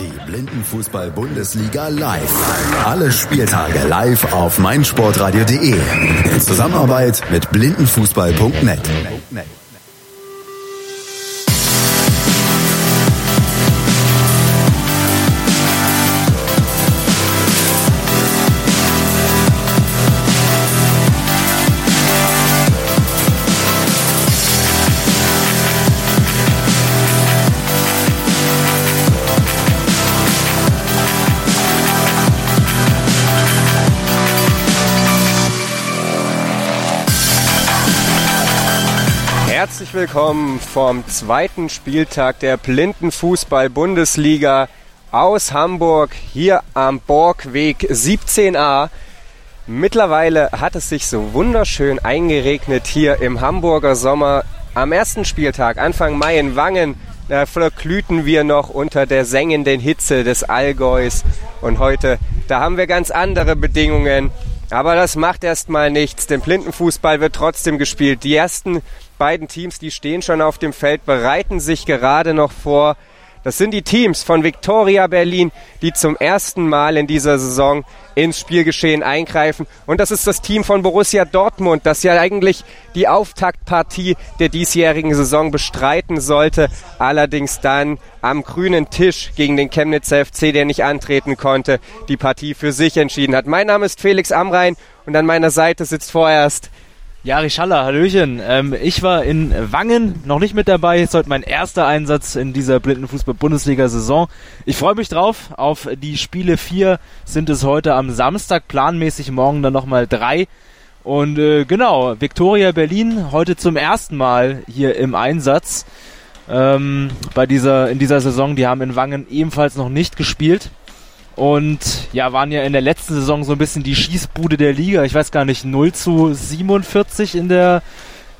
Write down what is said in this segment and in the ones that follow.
Die Blindenfußball-Bundesliga live. Alle Spieltage live auf meinsportradio.de. In Zusammenarbeit mit blindenfußball.net. willkommen vom zweiten Spieltag der Blindenfußball-Bundesliga aus Hamburg hier am Borgweg 17a. Mittlerweile hat es sich so wunderschön eingeregnet hier im Hamburger Sommer. Am ersten Spieltag, Anfang Mai in Wangen, da verglühten wir noch unter der sengenden Hitze des Allgäus. Und heute, da haben wir ganz andere Bedingungen. Aber das macht erstmal nichts. Den Blindenfußball wird trotzdem gespielt. Die ersten beiden Teams, die stehen schon auf dem Feld, bereiten sich gerade noch vor. Das sind die Teams von Viktoria Berlin, die zum ersten Mal in dieser Saison ins Spielgeschehen eingreifen. Und das ist das Team von Borussia Dortmund, das ja eigentlich die Auftaktpartie der diesjährigen Saison bestreiten sollte. Allerdings dann am grünen Tisch gegen den Chemnitzer FC, der nicht antreten konnte, die Partie für sich entschieden hat. Mein Name ist Felix Amrein und an meiner Seite sitzt vorerst Jari Schaller, Hallöchen. Ähm, ich war in Wangen noch nicht mit dabei. Ist heute mein erster Einsatz in dieser Blindenfußball-Bundesliga-Saison. Ich freue mich drauf. Auf die Spiele vier sind es heute am Samstag, planmäßig morgen dann nochmal drei. Und äh, genau, Viktoria Berlin heute zum ersten Mal hier im Einsatz. Ähm, bei dieser, in dieser Saison, die haben in Wangen ebenfalls noch nicht gespielt und ja, waren ja in der letzten Saison so ein bisschen die Schießbude der Liga. Ich weiß gar nicht, 0 zu 47 in der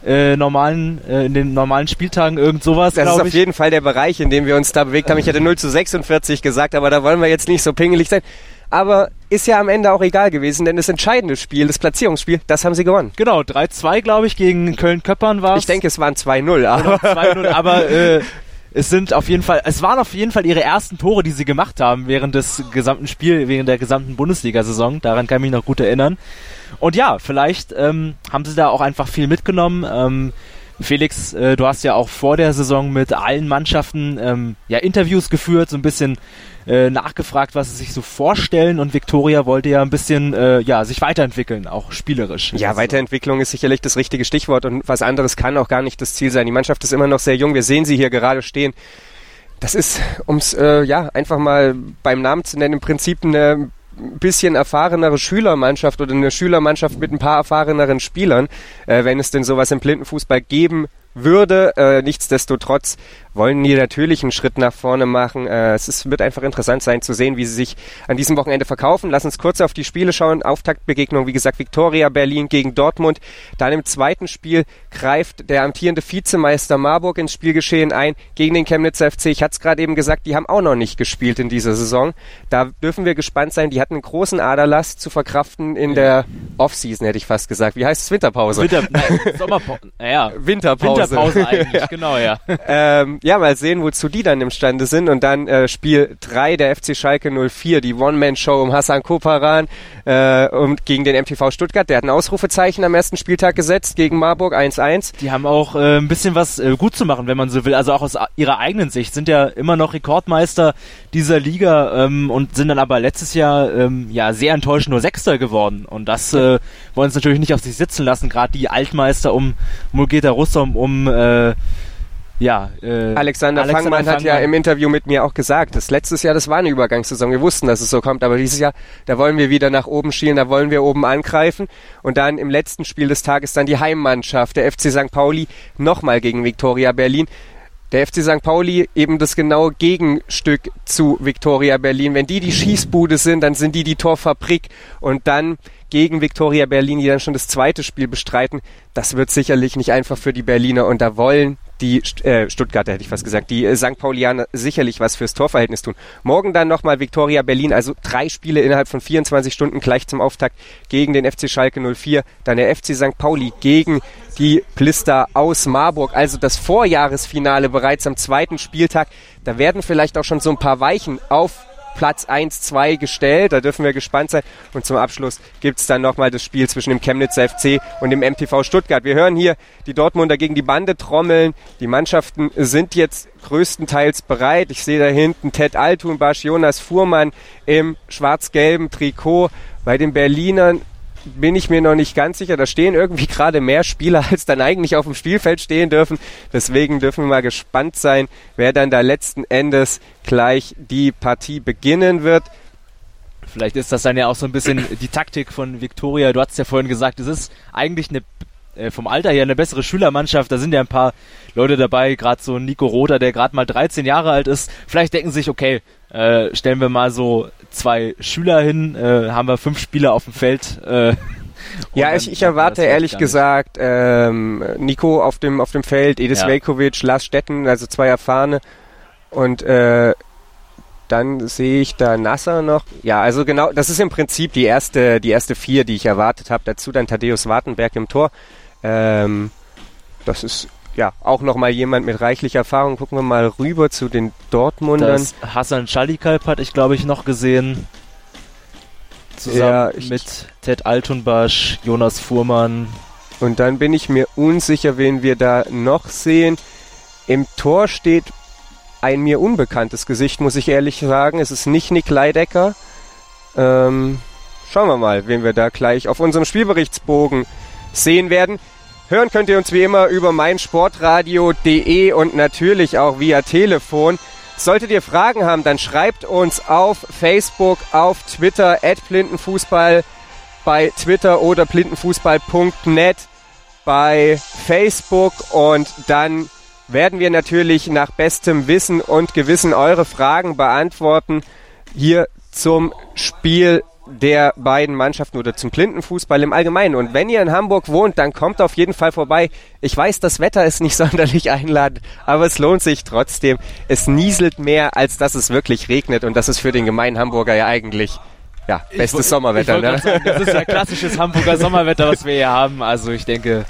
äh, normalen, äh, in den normalen Spieltagen, irgend sowas. Das ist auf ich. jeden Fall der Bereich, in dem wir uns da bewegt haben. Ich hätte 0 zu 46 gesagt, aber da wollen wir jetzt nicht so pingelig sein. Aber ist ja am Ende auch egal gewesen, denn das entscheidende Spiel, das Platzierungsspiel, das haben sie gewonnen. Genau, 3-2, glaube ich, gegen Köln-Köppern war Ich denke, es waren 2-0, aber. 2-0, aber äh, es sind auf jeden Fall, es waren auf jeden Fall ihre ersten Tore, die sie gemacht haben während des gesamten Spiels, während der gesamten Bundesliga-Saison. Daran kann ich mich noch gut erinnern. Und ja, vielleicht ähm, haben sie da auch einfach viel mitgenommen. Ähm, Felix, äh, du hast ja auch vor der Saison mit allen Mannschaften ähm, ja Interviews geführt, so ein bisschen äh, nachgefragt, was sie sich so vorstellen und Viktoria wollte ja ein bisschen äh, ja sich weiterentwickeln, auch spielerisch. Ja, Weiterentwicklung ist sicherlich das richtige Stichwort und was anderes kann auch gar nicht das Ziel sein. Die Mannschaft ist immer noch sehr jung. Wir sehen sie hier gerade stehen. Das ist, ums äh, ja einfach mal beim Namen zu nennen, im Prinzip eine bisschen erfahrenere Schülermannschaft oder eine Schülermannschaft mit ein paar erfahreneren Spielern, äh, wenn es denn sowas im Blindenfußball geben würde. Äh, nichtsdestotrotz wollen die natürlich einen Schritt nach vorne machen. Äh, es ist, wird einfach interessant sein zu sehen, wie sie sich an diesem Wochenende verkaufen. Lass uns kurz auf die Spiele schauen. Auftaktbegegnung, wie gesagt, Viktoria Berlin gegen Dortmund. Dann im zweiten Spiel greift der amtierende Vizemeister Marburg ins Spielgeschehen ein gegen den Chemnitzer FC. Ich hatte es gerade eben gesagt, die haben auch noch nicht gespielt in dieser Saison. Da dürfen wir gespannt sein. Die hatten einen großen Aderlass zu verkraften in der Offseason, hätte ich fast gesagt. Wie heißt es? Winterpause. Winter, nein, Sommerpause. Naja, Winterpause. Winterpause eigentlich, genau, ja. ähm, ja, mal sehen, wozu die dann imstande sind. Und dann äh, Spiel 3 der FC Schalke 04, die One-Man-Show um Hassan Koparan äh, und gegen den MTV Stuttgart. Der hat ein Ausrufezeichen am ersten Spieltag gesetzt gegen Marburg 1-1. Die haben auch äh, ein bisschen was äh, gut zu machen, wenn man so will. Also auch aus ihrer eigenen Sicht sind ja immer noch Rekordmeister dieser Liga ähm, und sind dann aber letztes Jahr ähm, ja sehr enttäuschend nur Sechster geworden. Und das äh, wollen sie natürlich nicht auf sich sitzen lassen. Gerade die Altmeister um Mulgeta Russom, um äh, ja, äh, Alexander, Alexander Fangmann, hat ja im Interview mit mir auch gesagt, dass letztes Jahr, das war eine Übergangssaison. Wir wussten, dass es so kommt, aber dieses Jahr, da wollen wir wieder nach oben schielen, da wollen wir oben angreifen. Und dann im letzten Spiel des Tages dann die Heimmannschaft, der FC St. Pauli, nochmal gegen Viktoria Berlin. Der FC St. Pauli eben das genaue Gegenstück zu Viktoria Berlin. Wenn die die Schießbude sind, dann sind die die Torfabrik und dann gegen Viktoria Berlin, die dann schon das zweite Spiel bestreiten. Das wird sicherlich nicht einfach für die Berliner und da wollen die äh, Stuttgarter hätte ich fast gesagt, die äh, St. Paulianer sicherlich was fürs Torverhältnis tun. Morgen dann nochmal Viktoria Berlin, also drei Spiele innerhalb von 24 Stunden gleich zum Auftakt gegen den FC Schalke 04, dann der FC St. Pauli gegen die Plister aus Marburg, also das Vorjahresfinale bereits am zweiten Spieltag. Da werden vielleicht auch schon so ein paar Weichen auf Platz 1, 2 gestellt. Da dürfen wir gespannt sein. Und zum Abschluss gibt es dann nochmal das Spiel zwischen dem Chemnitzer FC und dem MTV Stuttgart. Wir hören hier die Dortmunder gegen die Bande trommeln. Die Mannschaften sind jetzt größtenteils bereit. Ich sehe da hinten Ted Altunbasch, Jonas Fuhrmann im schwarz-gelben Trikot. Bei den Berlinern bin ich mir noch nicht ganz sicher. Da stehen irgendwie gerade mehr Spieler, als dann eigentlich auf dem Spielfeld stehen dürfen. Deswegen dürfen wir mal gespannt sein, wer dann da letzten Endes gleich die Partie beginnen wird. Vielleicht ist das dann ja auch so ein bisschen die Taktik von Viktoria. Du hast ja vorhin gesagt, es ist eigentlich eine äh, vom Alter her eine bessere Schülermannschaft. Da sind ja ein paar Leute dabei, gerade so Nico Roter, der gerade mal 13 Jahre alt ist. Vielleicht denken sich, okay, äh, stellen wir mal so zwei Schüler hin, äh, haben wir fünf Spieler auf dem Feld. Äh, ja, ich, ich erwarte ehrlich gesagt ähm, Nico auf dem auf dem Feld, Edis ja. Velkovic, Lars Stetten, also zwei erfahrene und äh, dann sehe ich da Nasser noch. Ja, also genau, das ist im Prinzip die erste, die erste vier, die ich erwartet habe. Dazu dann Thaddeus Wartenberg im Tor. Ähm, das ist ja auch nochmal jemand mit reichlicher Erfahrung. Gucken wir mal rüber zu den Dortmundern. Das Hassan Schalikalp hatte ich, glaube ich, noch gesehen. Zusammen ja, mit Ted Altunbasch, Jonas Fuhrmann. Und dann bin ich mir unsicher, wen wir da noch sehen. Im Tor steht ein mir unbekanntes Gesicht, muss ich ehrlich sagen. Es ist nicht Nick Leidecker. Ähm, schauen wir mal, wen wir da gleich auf unserem Spielberichtsbogen sehen werden. Hören könnt ihr uns wie immer über meinsportradio.de und natürlich auch via Telefon. Solltet ihr Fragen haben, dann schreibt uns auf Facebook, auf Twitter, at blindenfußball, bei Twitter oder blindenfußball.net bei Facebook und dann werden wir natürlich nach bestem Wissen und Gewissen eure Fragen beantworten hier zum Spiel der beiden Mannschaften oder zum Blindenfußball im Allgemeinen. Und wenn ihr in Hamburg wohnt, dann kommt auf jeden Fall vorbei. Ich weiß, das Wetter ist nicht sonderlich einladend, aber es lohnt sich trotzdem. Es nieselt mehr, als dass es wirklich regnet. Und das ist für den gemeinen Hamburger ja eigentlich ja, bestes ich, Sommerwetter. Ich ne? sagen, das ist ja klassisches Hamburger Sommerwetter, was wir hier haben. Also ich denke,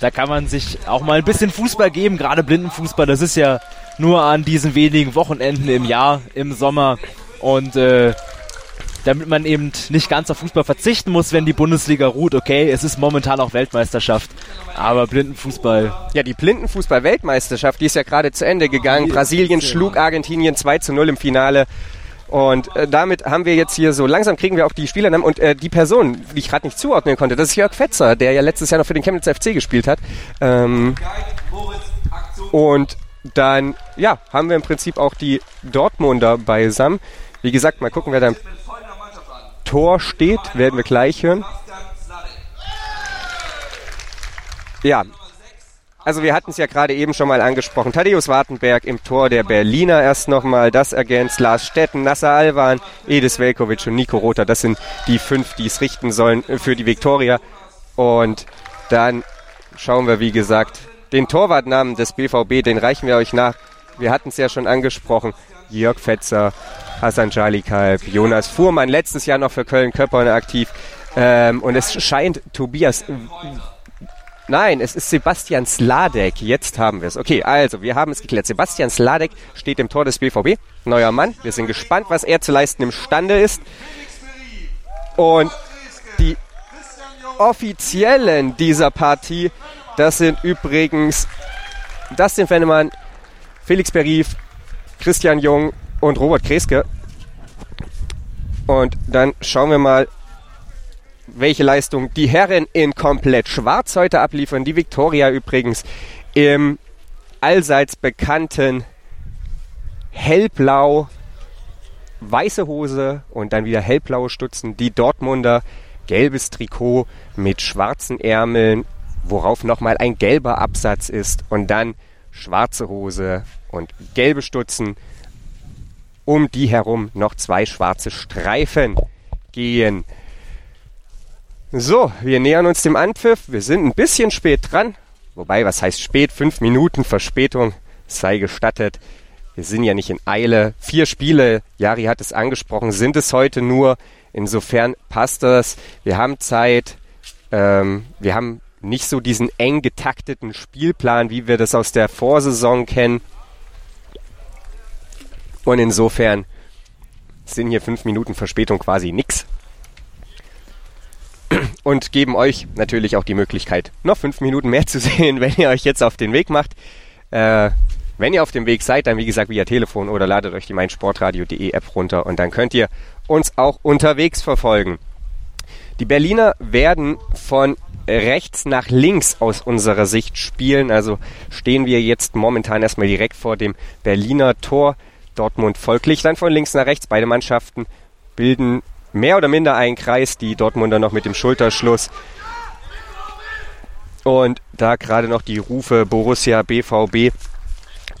da kann man sich auch mal ein bisschen Fußball geben, gerade Blindenfußball. Das ist ja nur an diesen wenigen Wochenenden im Jahr, im Sommer. Und äh, damit man eben nicht ganz auf Fußball verzichten muss, wenn die Bundesliga ruht. Okay, es ist momentan auch Weltmeisterschaft, aber Blindenfußball. Ja, die Blindenfußball-Weltmeisterschaft, die ist ja gerade zu Ende gegangen. Brasilien schlug Argentinien 2 zu 0 im Finale. Und äh, damit haben wir jetzt hier so, langsam kriegen wir auch die Spielernamen und äh, die Person, die ich gerade nicht zuordnen konnte, das ist Jörg Fetzer, der ja letztes Jahr noch für den Chemnitz FC gespielt hat. Ähm, und dann, ja, haben wir im Prinzip auch die Dortmunder beisammen. Wie gesagt, mal gucken, wer da Tor steht, werden wir gleich hören. Ja, also wir hatten es ja gerade eben schon mal angesprochen. Thaddeus Wartenberg im Tor der Berliner erst nochmal. Das ergänzt Lars Stetten, Nasser Alwan, Edis Velkovic und Nico Rother. Das sind die fünf, die es richten sollen für die Viktoria. Und dann schauen wir, wie gesagt, den Torwartnamen des BVB, den reichen wir euch nach. Wir hatten es ja schon angesprochen. Jörg Fetzer, Hassan Jalikalb, Jonas Fuhrmann, letztes Jahr noch für Köln-Köppern aktiv. Ähm, und es scheint Tobias. Nein, es ist Sebastian Sladek. Jetzt haben wir es. Okay, also, wir haben es geklärt. Sebastian Sladek steht im Tor des BVB. Neuer Mann. Wir sind gespannt, was er zu leisten imstande ist. Und die Offiziellen dieser Partie, das sind übrigens Dustin Fennemann, Felix Berif, Christian Jung und Robert Kreske. Und dann schauen wir mal, welche Leistung die Herren in komplett schwarz heute abliefern. Die Viktoria übrigens im allseits bekannten hellblau, weiße Hose und dann wieder hellblaue Stutzen. Die Dortmunder gelbes Trikot mit schwarzen Ärmeln, worauf nochmal ein gelber Absatz ist und dann schwarze Hose und gelbe Stutzen um die herum noch zwei schwarze Streifen gehen. So, wir nähern uns dem Anpfiff. Wir sind ein bisschen spät dran. Wobei, was heißt spät? Fünf Minuten Verspätung sei gestattet. Wir sind ja nicht in Eile. Vier Spiele, Jari hat es angesprochen, sind es heute nur. Insofern passt das. Wir haben Zeit. Ähm, wir haben nicht so diesen eng getakteten Spielplan, wie wir das aus der Vorsaison kennen. Und insofern sind hier fünf Minuten Verspätung quasi nix und geben euch natürlich auch die Möglichkeit, noch fünf Minuten mehr zu sehen, wenn ihr euch jetzt auf den Weg macht. Äh, wenn ihr auf dem Weg seid, dann wie gesagt via Telefon oder ladet euch die meinsportradio.de App runter und dann könnt ihr uns auch unterwegs verfolgen. Die Berliner werden von rechts nach links aus unserer Sicht spielen. Also stehen wir jetzt momentan erstmal direkt vor dem Berliner Tor. Dortmund folglich dann von links nach rechts. Beide Mannschaften bilden mehr oder minder einen Kreis, die Dortmunder noch mit dem Schulterschluss. Und da gerade noch die Rufe Borussia, BVB,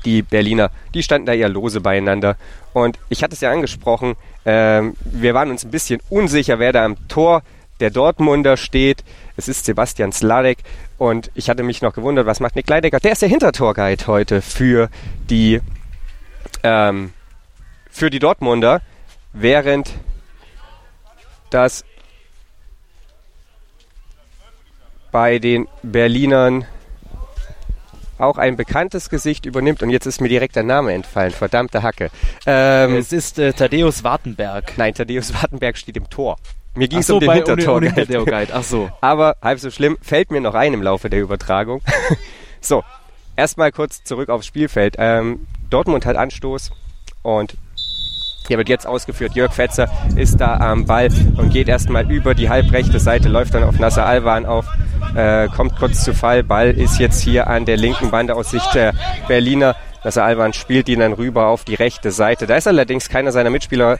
die Berliner, die standen da eher lose beieinander. Und ich hatte es ja angesprochen, ähm, wir waren uns ein bisschen unsicher, wer da am Tor der Dortmunder steht. Es ist Sebastian Sladek und ich hatte mich noch gewundert, was macht Nick Leidecker? Der ist der Hintertorguide heute für die, ähm, für die Dortmunder, während dass bei den Berlinern auch ein bekanntes Gesicht übernimmt und jetzt ist mir direkt der Name entfallen. Verdammte Hacke. Ähm, es ist äh, Thaddeus Wartenberg. Nein, Thaddeus Wartenberg steht im Tor. Mir ging es so, um den Hintertor. Um, um Ach so. Aber halb so schlimm, fällt mir noch ein im Laufe der Übertragung. so, erstmal kurz zurück aufs Spielfeld. Ähm, Dortmund hat Anstoß und hier wird jetzt ausgeführt. Jörg Fetzer ist da am Ball und geht erstmal über die halbrechte Seite, läuft dann auf Nasser Alwan auf, äh, kommt kurz zu Fall. Ball ist jetzt hier an der linken Bande aus Sicht der Berliner. Nasser Alwan spielt ihn dann rüber auf die rechte Seite. Da ist allerdings keiner seiner Mitspieler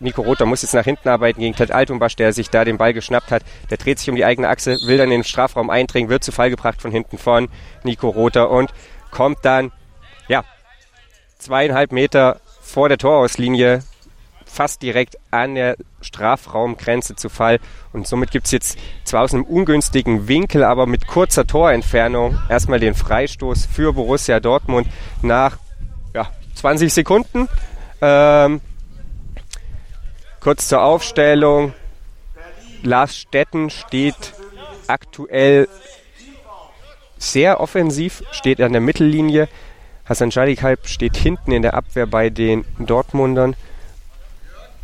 Nico Rother muss jetzt nach hinten arbeiten gegen Ted Altumbasch, der sich da den Ball geschnappt hat. Der dreht sich um die eigene Achse, will dann in den Strafraum eindringen, wird zu Fall gebracht von hinten von Nico Rother und kommt dann, zweieinhalb Meter vor der Torauslinie fast direkt an der Strafraumgrenze zu Fall. Und somit gibt es jetzt zwar aus einem ungünstigen Winkel, aber mit kurzer Torentfernung erstmal den Freistoß für Borussia Dortmund nach ja, 20 Sekunden. Ähm, kurz zur Aufstellung. Lars Stetten steht aktuell sehr offensiv, steht an der Mittellinie. Hassan Schadikalb steht hinten in der Abwehr bei den Dortmundern.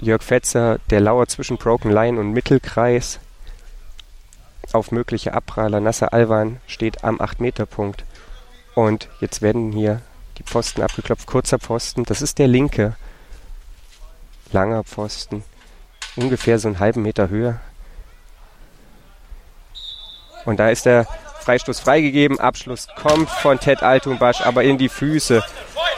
Jörg Fetzer, der lauert zwischen Broken Line und Mittelkreis. Auf mögliche Abpraller. Nasser Alwan steht am 8-Meter-Punkt. Und jetzt werden hier die Posten abgeklopft. Kurzer Posten, das ist der linke. Langer Pfosten. Ungefähr so einen halben Meter Höhe. Und da ist der Freistoß freigegeben. Abschluss kommt von Ted Altumbasch, aber in die Füße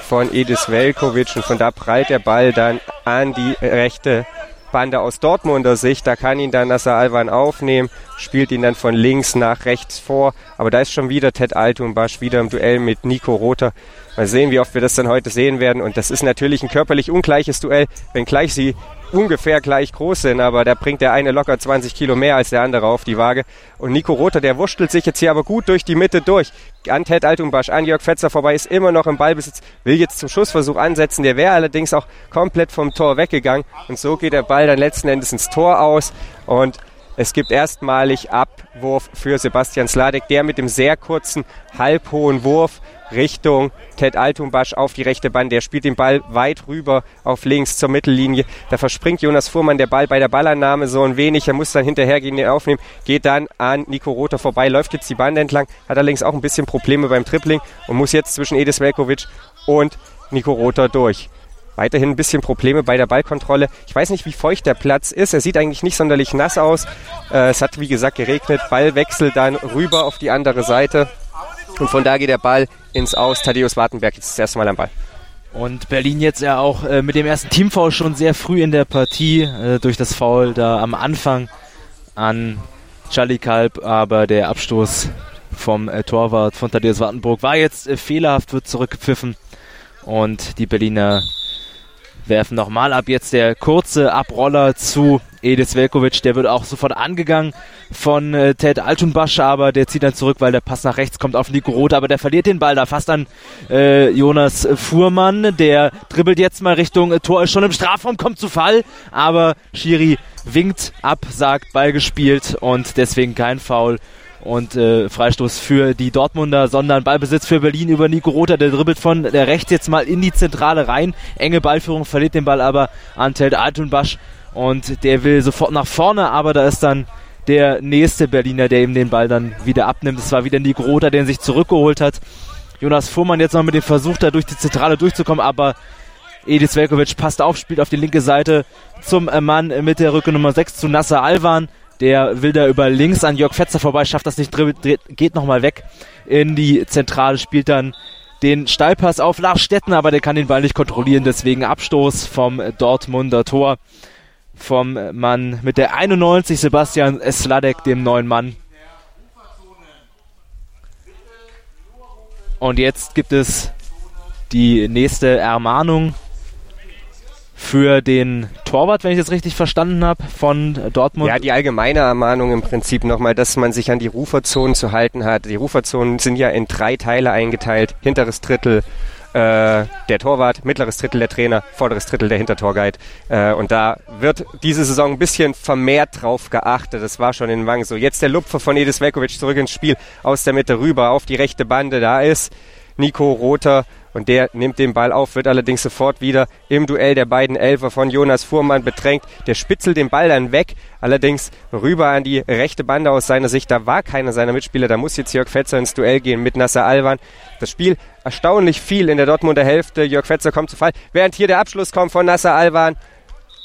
von Edis Velkovic. Und von da prallt der Ball dann an die rechte Bande aus Dortmunder Sicht. Da kann ihn dann Nasser Alwan aufnehmen, spielt ihn dann von links nach rechts vor. Aber da ist schon wieder Ted Altumbasch, wieder im Duell mit Nico Rother. Mal sehen, wie oft wir das dann heute sehen werden. Und das ist natürlich ein körperlich ungleiches Duell, wenngleich sie ungefähr gleich groß sind, aber da bringt der eine locker 20 Kilo mehr als der andere auf die Waage. Und Nico Rother, der wurschtelt sich jetzt hier aber gut durch die Mitte durch. An Ted Altumbasch, an Jörg Fetzer vorbei, ist immer noch im Ballbesitz, will jetzt zum Schussversuch ansetzen. Der wäre allerdings auch komplett vom Tor weggegangen. Und so geht der Ball dann letzten Endes ins Tor aus. Und es gibt erstmalig Abwurf für Sebastian Sladek, der mit dem sehr kurzen, halbhohen Wurf Richtung Ted Altumbasch auf die rechte Band. Der spielt den Ball weit rüber auf links zur Mittellinie. Da verspringt Jonas Fuhrmann der Ball bei der Ballannahme so ein wenig. Er muss dann hinterhergehen, den aufnehmen, geht dann an Nico Rother vorbei, läuft jetzt die Band entlang, hat allerdings auch ein bisschen Probleme beim Tripling und muss jetzt zwischen Edis Velkovic und Nico Rother durch. Weiterhin ein bisschen Probleme bei der Ballkontrolle. Ich weiß nicht, wie feucht der Platz ist. Er sieht eigentlich nicht sonderlich nass aus. Äh, es hat, wie gesagt, geregnet. Ballwechsel dann rüber auf die andere Seite. Und von da geht der Ball ins Aus. Thaddeus Wartenberg jetzt das erste Mal am Ball. Und Berlin jetzt ja auch äh, mit dem ersten Teamfoul schon sehr früh in der Partie äh, durch das Foul da am Anfang an Charlie Kalb, aber der Abstoß vom äh, Torwart von Thaddeus Wartenburg war jetzt äh, fehlerhaft, wird zurückgepfiffen und die Berliner werfen nochmal ab. Jetzt der kurze Abroller zu Edis Velkovic, der wird auch sofort angegangen von äh, Ted Altunbasch, aber der zieht dann zurück, weil der Pass nach rechts kommt auf Nico Roth, aber der verliert den Ball da fast an äh, Jonas Fuhrmann, der dribbelt jetzt mal Richtung äh, Tor, ist schon im Strafraum, kommt zu Fall, aber Schiri winkt ab, sagt Ball gespielt und deswegen kein Foul und äh, Freistoß für die Dortmunder, sondern Ballbesitz für Berlin über Nico Rother, der dribbelt von der rechts jetzt mal in die Zentrale rein, enge Ballführung, verliert den Ball aber an Ted Altunbasch und der will sofort nach vorne, aber da ist dann der nächste Berliner, der ihm den Ball dann wieder abnimmt. Es war wieder Nico Rother, der ihn sich zurückgeholt hat. Jonas Fuhrmann jetzt noch mit dem Versuch, da durch die Zentrale durchzukommen, aber Edis Velkovic passt auf, spielt auf die linke Seite zum Mann mit der Rücke Nummer 6 zu Nasser Alvan. Der will da über links an Jörg Fetzer vorbei, schafft das nicht, geht nochmal weg in die Zentrale, spielt dann den Steilpass auf Lars Stetten, aber der kann den Ball nicht kontrollieren, deswegen Abstoß vom Dortmunder Tor vom Mann mit der 91, Sebastian Sladek, dem neuen Mann. Und jetzt gibt es die nächste Ermahnung für den Torwart, wenn ich das richtig verstanden habe, von Dortmund. Ja, die allgemeine Ermahnung im Prinzip nochmal, dass man sich an die Ruferzonen zu halten hat. Die Ruferzonen sind ja in drei Teile eingeteilt. Hinteres Drittel äh, der Torwart, mittleres Drittel der Trainer, vorderes Drittel der Hintertorguide. Äh, und da wird diese Saison ein bisschen vermehrt drauf geachtet. Das war schon in Wang so. Jetzt der Lupfer von Edis Velkovic zurück ins Spiel, aus der Mitte rüber auf die rechte Bande. Da ist Nico Rother und der nimmt den Ball auf, wird allerdings sofort wieder im Duell der beiden Elfer von Jonas Fuhrmann bedrängt. Der spitzelt den Ball dann weg, allerdings rüber an die rechte Bande aus seiner Sicht. Da war keiner seiner Mitspieler, da muss jetzt Jörg Fetzer ins Duell gehen mit Nasser Alwan. Das Spiel erstaunlich viel in der Dortmunder Hälfte. Jörg Fetzer kommt zu Fall, während hier der Abschluss kommt von Nasser Alwan.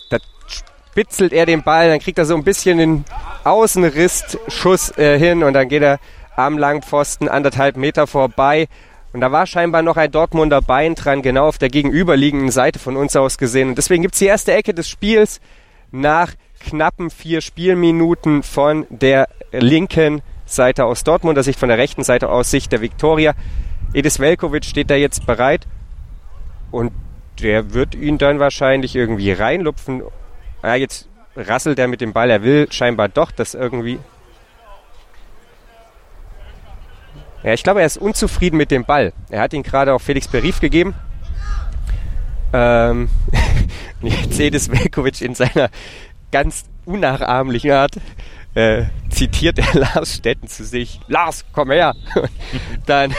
Da spitzelt er den Ball, dann kriegt er so ein bisschen den Außenrissschuss äh, hin und dann geht er am Langpfosten anderthalb Meter vorbei. Und da war scheinbar noch ein Dortmunder Bein dran, genau auf der gegenüberliegenden Seite von uns aus gesehen. Und deswegen gibt's die erste Ecke des Spiels nach knappen vier Spielminuten von der linken Seite aus Dortmunder Sicht, von der rechten Seite aus Sicht der Viktoria. Edis Velkovic steht da jetzt bereit und der wird ihn dann wahrscheinlich irgendwie reinlupfen. Ja, jetzt rasselt er mit dem Ball. Er will scheinbar doch das irgendwie Ja, ich glaube, er ist unzufrieden mit dem Ball. Er hat ihn gerade auf Felix Berief gegeben. Ähm, jetzt Edis Velkovic in seiner ganz unnachahmlichen Art äh, zitiert er Lars Stetten zu sich. Lars, komm her! dann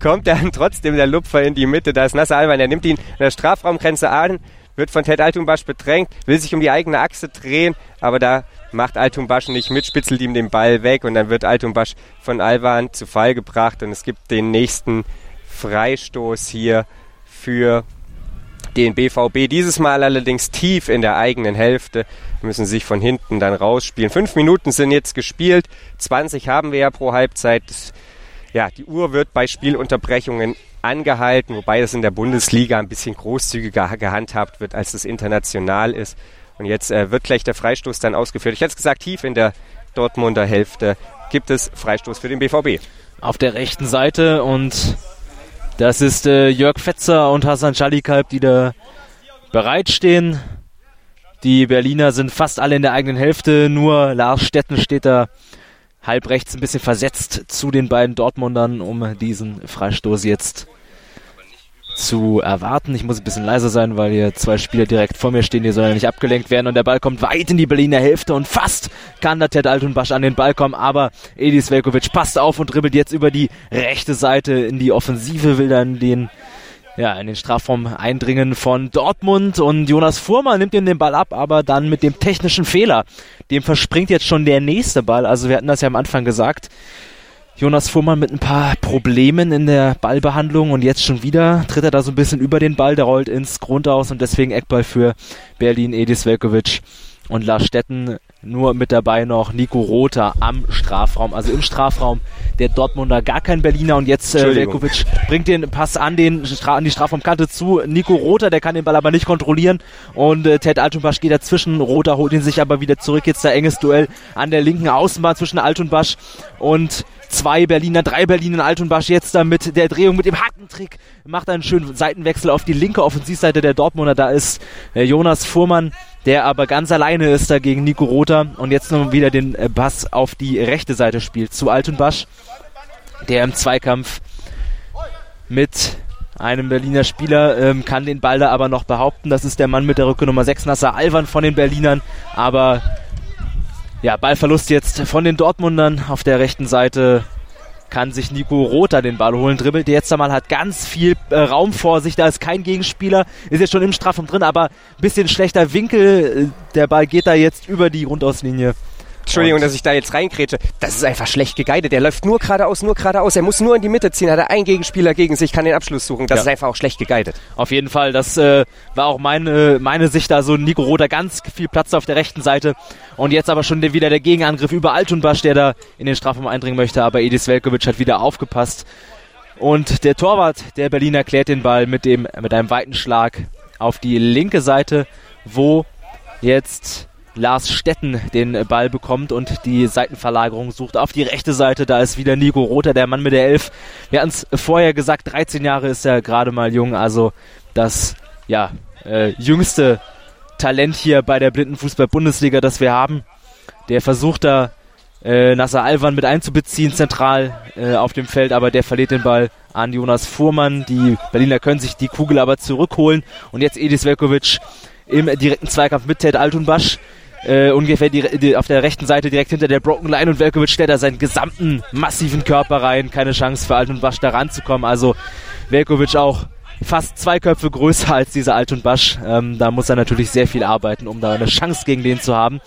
kommt dann trotzdem der Lupfer in die Mitte. Da ist Nasser Alman. Er nimmt ihn an der Strafraumgrenze an, wird von Ted Altumbasch bedrängt, will sich um die eigene Achse drehen, aber da macht Altumbasch nicht mit, spitzelt ihm den Ball weg und dann wird Altumbasch von Alvan zu Fall gebracht und es gibt den nächsten Freistoß hier für den BVB. Dieses Mal allerdings tief in der eigenen Hälfte. Müssen sich von hinten dann rausspielen. Fünf Minuten sind jetzt gespielt. 20 haben wir ja pro Halbzeit. Ja, die Uhr wird bei Spielunterbrechungen angehalten, wobei das in der Bundesliga ein bisschen großzügiger gehandhabt wird, als es international ist. Und jetzt äh, wird gleich der Freistoß dann ausgeführt. Ich hätte es gesagt, tief in der Dortmunder Hälfte gibt es Freistoß für den BVB. Auf der rechten Seite und das ist äh, Jörg Fetzer und Hasan Schalikalb, die da bereitstehen. Die Berliner sind fast alle in der eigenen Hälfte, nur Lars Stetten steht da halb rechts ein bisschen versetzt zu den beiden Dortmundern, um diesen Freistoß jetzt zu erwarten. Ich muss ein bisschen leiser sein, weil hier zwei Spieler direkt vor mir stehen, die sollen nicht abgelenkt werden und der Ball kommt weit in die Berliner Hälfte und fast kann da Ted Altunbasch an den Ball kommen, aber Edis Velkovic passt auf und dribbelt jetzt über die rechte Seite in die Offensive, will dann den ja, in den Strafraum eindringen von Dortmund und Jonas Fuhrmann nimmt ihm den Ball ab, aber dann mit dem technischen Fehler. Dem verspringt jetzt schon der nächste Ball. Also wir hatten das ja am Anfang gesagt. Jonas Fuhrmann mit ein paar Problemen in der Ballbehandlung und jetzt schon wieder tritt er da so ein bisschen über den Ball, der rollt ins Grundaus und deswegen Eckball für Berlin Edis Velkovic und Lars Stetten nur mit dabei noch Nico Rother am Strafraum, also im Strafraum der Dortmunder. Gar kein Berliner und jetzt äh, Velkovic bringt den Pass an, den Stra an die Strafraumkante zu. Nico Rother, der kann den Ball aber nicht kontrollieren. Und äh, Ted Altunbasch geht dazwischen, Rother holt ihn sich aber wieder zurück, jetzt der enges Duell an der linken Außenbahn zwischen Altunbasch und zwei Berliner, drei Berliner Altunbasch jetzt da mit der Drehung mit dem Hackentrick. Macht einen schönen Seitenwechsel auf die linke Offensivseite der Dortmunder, da ist äh, Jonas Fuhrmann der aber ganz alleine ist da gegen Nico Rother und jetzt noch wieder den äh, Pass auf die rechte Seite spielt zu Altenbasch, der im Zweikampf mit einem Berliner Spieler ähm, kann den Ball da aber noch behaupten. Das ist der Mann mit der Rücke Nummer 6, Nasser Alvan von den Berlinern. Aber ja, Ballverlust jetzt von den Dortmundern auf der rechten Seite kann sich Nico Rother den Ball holen, dribbelt jetzt einmal, hat ganz viel äh, Raum vor sich, da ist kein Gegenspieler, ist jetzt schon im Strafraum drin, aber bisschen schlechter Winkel, äh, der Ball geht da jetzt über die Grundauslinie Entschuldigung, dass ich da jetzt reinkrätsche. Das ist einfach schlecht geguidet. Der läuft nur geradeaus, nur geradeaus. Er muss nur in die Mitte ziehen. Hat er einen Gegenspieler gegen sich, kann den Abschluss suchen. Das ja. ist einfach auch schlecht geguidet. Auf jeden Fall. Das äh, war auch meine, meine Sicht. Also Nico Roder ganz viel Platz auf der rechten Seite. Und jetzt aber schon wieder der Gegenangriff über Altunbasch, der da in den Strafraum eindringen möchte. Aber Edis Velkovic hat wieder aufgepasst. Und der Torwart der Berliner klärt den Ball mit, dem, mit einem weiten Schlag auf die linke Seite, wo jetzt Lars Stetten den Ball bekommt und die Seitenverlagerung sucht auf die rechte Seite. Da ist wieder Nico Rother, der Mann mit der Elf. Wir hatten es vorher gesagt, 13 Jahre ist er gerade mal jung, also das ja, äh, jüngste Talent hier bei der Blindenfußball-Bundesliga, das wir haben. Der versucht da äh, Nasser Alvan mit einzubeziehen, zentral äh, auf dem Feld, aber der verliert den Ball an Jonas Fuhrmann. Die Berliner können sich die Kugel aber zurückholen. Und jetzt Edis Velkovic im direkten Zweikampf mit Ted Altunbasch äh, ungefähr die, die, auf der rechten Seite direkt hinter der Broken Line und Velkovic stellt da seinen gesamten massiven Körper rein. Keine Chance für Alt und Basch da ranzukommen. Also Velkovic auch fast zwei Köpfe größer als dieser Alt und Basch. Ähm, da muss er natürlich sehr viel arbeiten, um da eine Chance gegen den zu haben.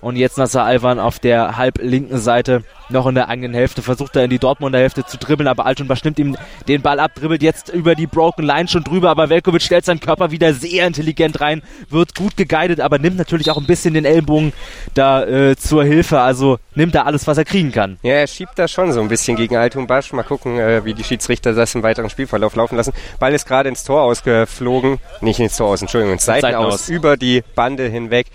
Und jetzt Nasser Alvan auf der halb linken Seite noch in der eigenen Hälfte, versucht er in die Dortmunder Hälfte zu dribbeln, aber Altunbach nimmt ihm den Ball ab, dribbelt jetzt über die Broken Line schon drüber, aber Velkovic stellt seinen Körper wieder sehr intelligent rein, wird gut geguidet, aber nimmt natürlich auch ein bisschen den Ellbogen da äh, zur Hilfe, also nimmt da alles, was er kriegen kann. Ja, er schiebt da schon so ein bisschen gegen Altunbach. Mal gucken, äh, wie die Schiedsrichter das im weiteren Spielverlauf laufen lassen. Ball ist gerade ins Tor ausgeflogen, nicht ins Tor aus, Entschuldigung, ins Seiten, aus, über die Bande hinweg.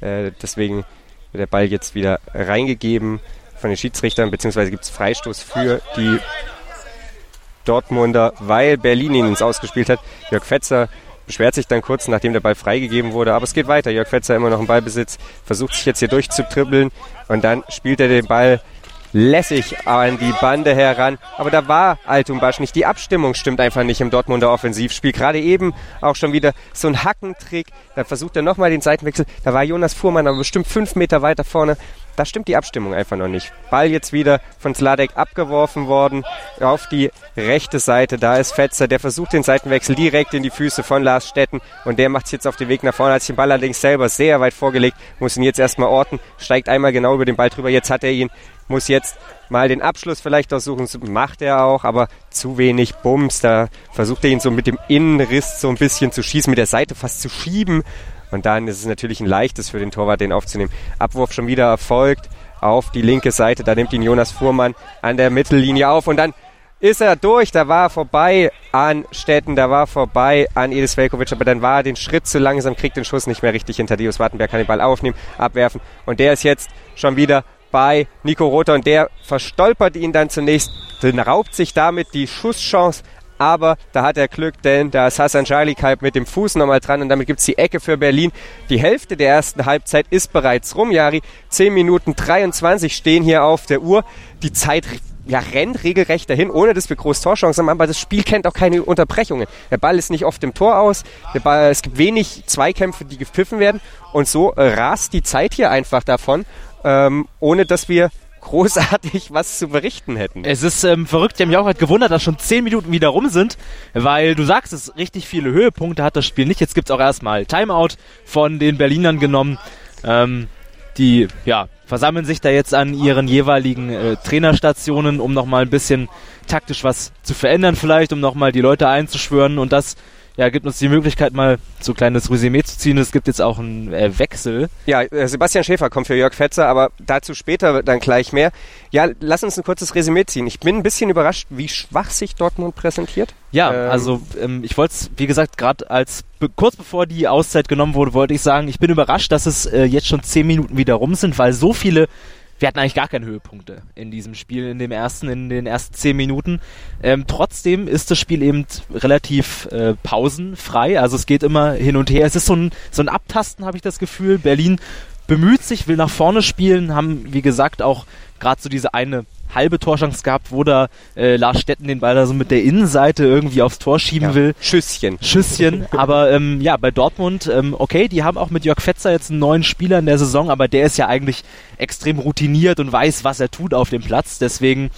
Äh, deswegen wird der Ball jetzt wieder reingegeben von den Schiedsrichtern, beziehungsweise gibt es Freistoß für die Dortmunder, weil Berlin ihn ins Ausgespielt hat. Jörg Fetzer beschwert sich dann kurz, nachdem der Ball freigegeben wurde, aber es geht weiter. Jörg Fetzer immer noch im Ballbesitz, versucht sich jetzt hier durchzutribbeln und dann spielt er den Ball lässig an die Bande heran. Aber da war Altumbasch nicht. Die Abstimmung stimmt einfach nicht im Dortmunder Offensivspiel. Gerade eben auch schon wieder so ein Hackentrick. Da versucht er nochmal den Seitenwechsel. Da war Jonas Fuhrmann aber bestimmt fünf Meter weiter vorne. Da stimmt die Abstimmung einfach noch nicht. Ball jetzt wieder von Sladek abgeworfen worden auf die rechte Seite. Da ist Fetzer, der versucht den Seitenwechsel direkt in die Füße von Lars Stetten und der macht es jetzt auf den Weg nach vorne. Hat sich den Ball allerdings selber sehr weit vorgelegt, muss ihn jetzt erstmal orten, steigt einmal genau über den Ball drüber. Jetzt hat er ihn muss jetzt mal den Abschluss vielleicht auch suchen. Macht er auch, aber zu wenig Bums. Da versucht er ihn so mit dem Innenriss so ein bisschen zu schießen, mit der Seite fast zu schieben. Und dann ist es natürlich ein leichtes für den Torwart, den aufzunehmen. Abwurf schon wieder erfolgt auf die linke Seite. Da nimmt ihn Jonas Fuhrmann an der Mittellinie auf und dann ist er durch. Da war er vorbei an Stetten, da war er vorbei an Edis Velkovic, aber dann war er den Schritt zu langsam, kriegt den Schuss nicht mehr richtig hinter Dios Wartenberg, kann den Ball aufnehmen, abwerfen und der ist jetzt schon wieder bei Nico Rother und der verstolpert ihn dann zunächst, raubt sich damit die Schusschance, aber da hat er Glück, denn da ist Hassan Schalik mit dem Fuß nochmal dran und damit gibt es die Ecke für Berlin. Die Hälfte der ersten Halbzeit ist bereits rum, Jari. 10 Minuten 23 stehen hier auf der Uhr. Die Zeit ja, rennt regelrecht dahin, ohne dass wir groß Torchancen haben, aber das Spiel kennt auch keine Unterbrechungen. Der Ball ist nicht oft im Tor aus, Ball, es gibt wenig Zweikämpfe, die gepfiffen werden und so äh, rast die Zeit hier einfach davon ähm, ohne dass wir großartig was zu berichten hätten. Es ist ähm, verrückt, ich habe mich auch halt gewundert, dass schon 10 Minuten wieder rum sind, weil du sagst, es richtig viele Höhepunkte hat das Spiel nicht. Jetzt gibt es auch erstmal Timeout von den Berlinern genommen. Ähm, die ja, versammeln sich da jetzt an ihren jeweiligen äh, Trainerstationen, um nochmal ein bisschen taktisch was zu verändern vielleicht, um nochmal die Leute einzuschwören und das ja, gibt uns die Möglichkeit, mal so ein kleines Resümee zu ziehen. Es gibt jetzt auch einen äh, Wechsel. Ja, äh, Sebastian Schäfer kommt für Jörg Fetzer, aber dazu später dann gleich mehr. Ja, lass uns ein kurzes Resümee ziehen. Ich bin ein bisschen überrascht, wie schwach sich Dortmund präsentiert. Ja, ähm, also ähm, ich wollte es, wie gesagt, gerade als kurz bevor die Auszeit genommen wurde, wollte ich sagen, ich bin überrascht, dass es äh, jetzt schon zehn Minuten wieder rum sind, weil so viele wir hatten eigentlich gar keine Höhepunkte in diesem Spiel, in dem ersten, in den ersten zehn Minuten. Ähm, trotzdem ist das Spiel eben relativ äh, pausenfrei. Also es geht immer hin und her. Es ist so ein, so ein Abtasten, habe ich das Gefühl. Berlin bemüht sich, will nach vorne spielen, haben, wie gesagt, auch gerade so diese eine halbe Torchance gehabt, wo da äh, Lars Stetten den Ball da so mit der Innenseite irgendwie aufs Tor schieben ja. will. Schüsschen. Schüsschen. aber ähm, ja, bei Dortmund, ähm, okay, die haben auch mit Jörg Fetzer jetzt einen neuen Spieler in der Saison, aber der ist ja eigentlich extrem routiniert und weiß, was er tut auf dem Platz. Deswegen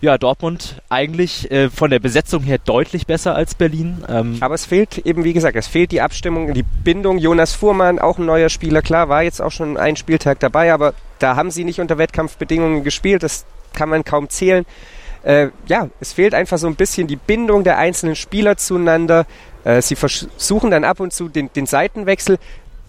ja, Dortmund eigentlich äh, von der Besetzung her deutlich besser als Berlin. Ähm Aber es fehlt eben, wie gesagt, es fehlt die Abstimmung, die Bindung. Jonas Fuhrmann, auch ein neuer Spieler, klar, war jetzt auch schon einen Spieltag dabei, aber da haben sie nicht unter Wettkampfbedingungen gespielt. Das kann man kaum zählen. Äh, ja, es fehlt einfach so ein bisschen die Bindung der einzelnen Spieler zueinander. Äh, sie versuchen dann ab und zu den, den Seitenwechsel.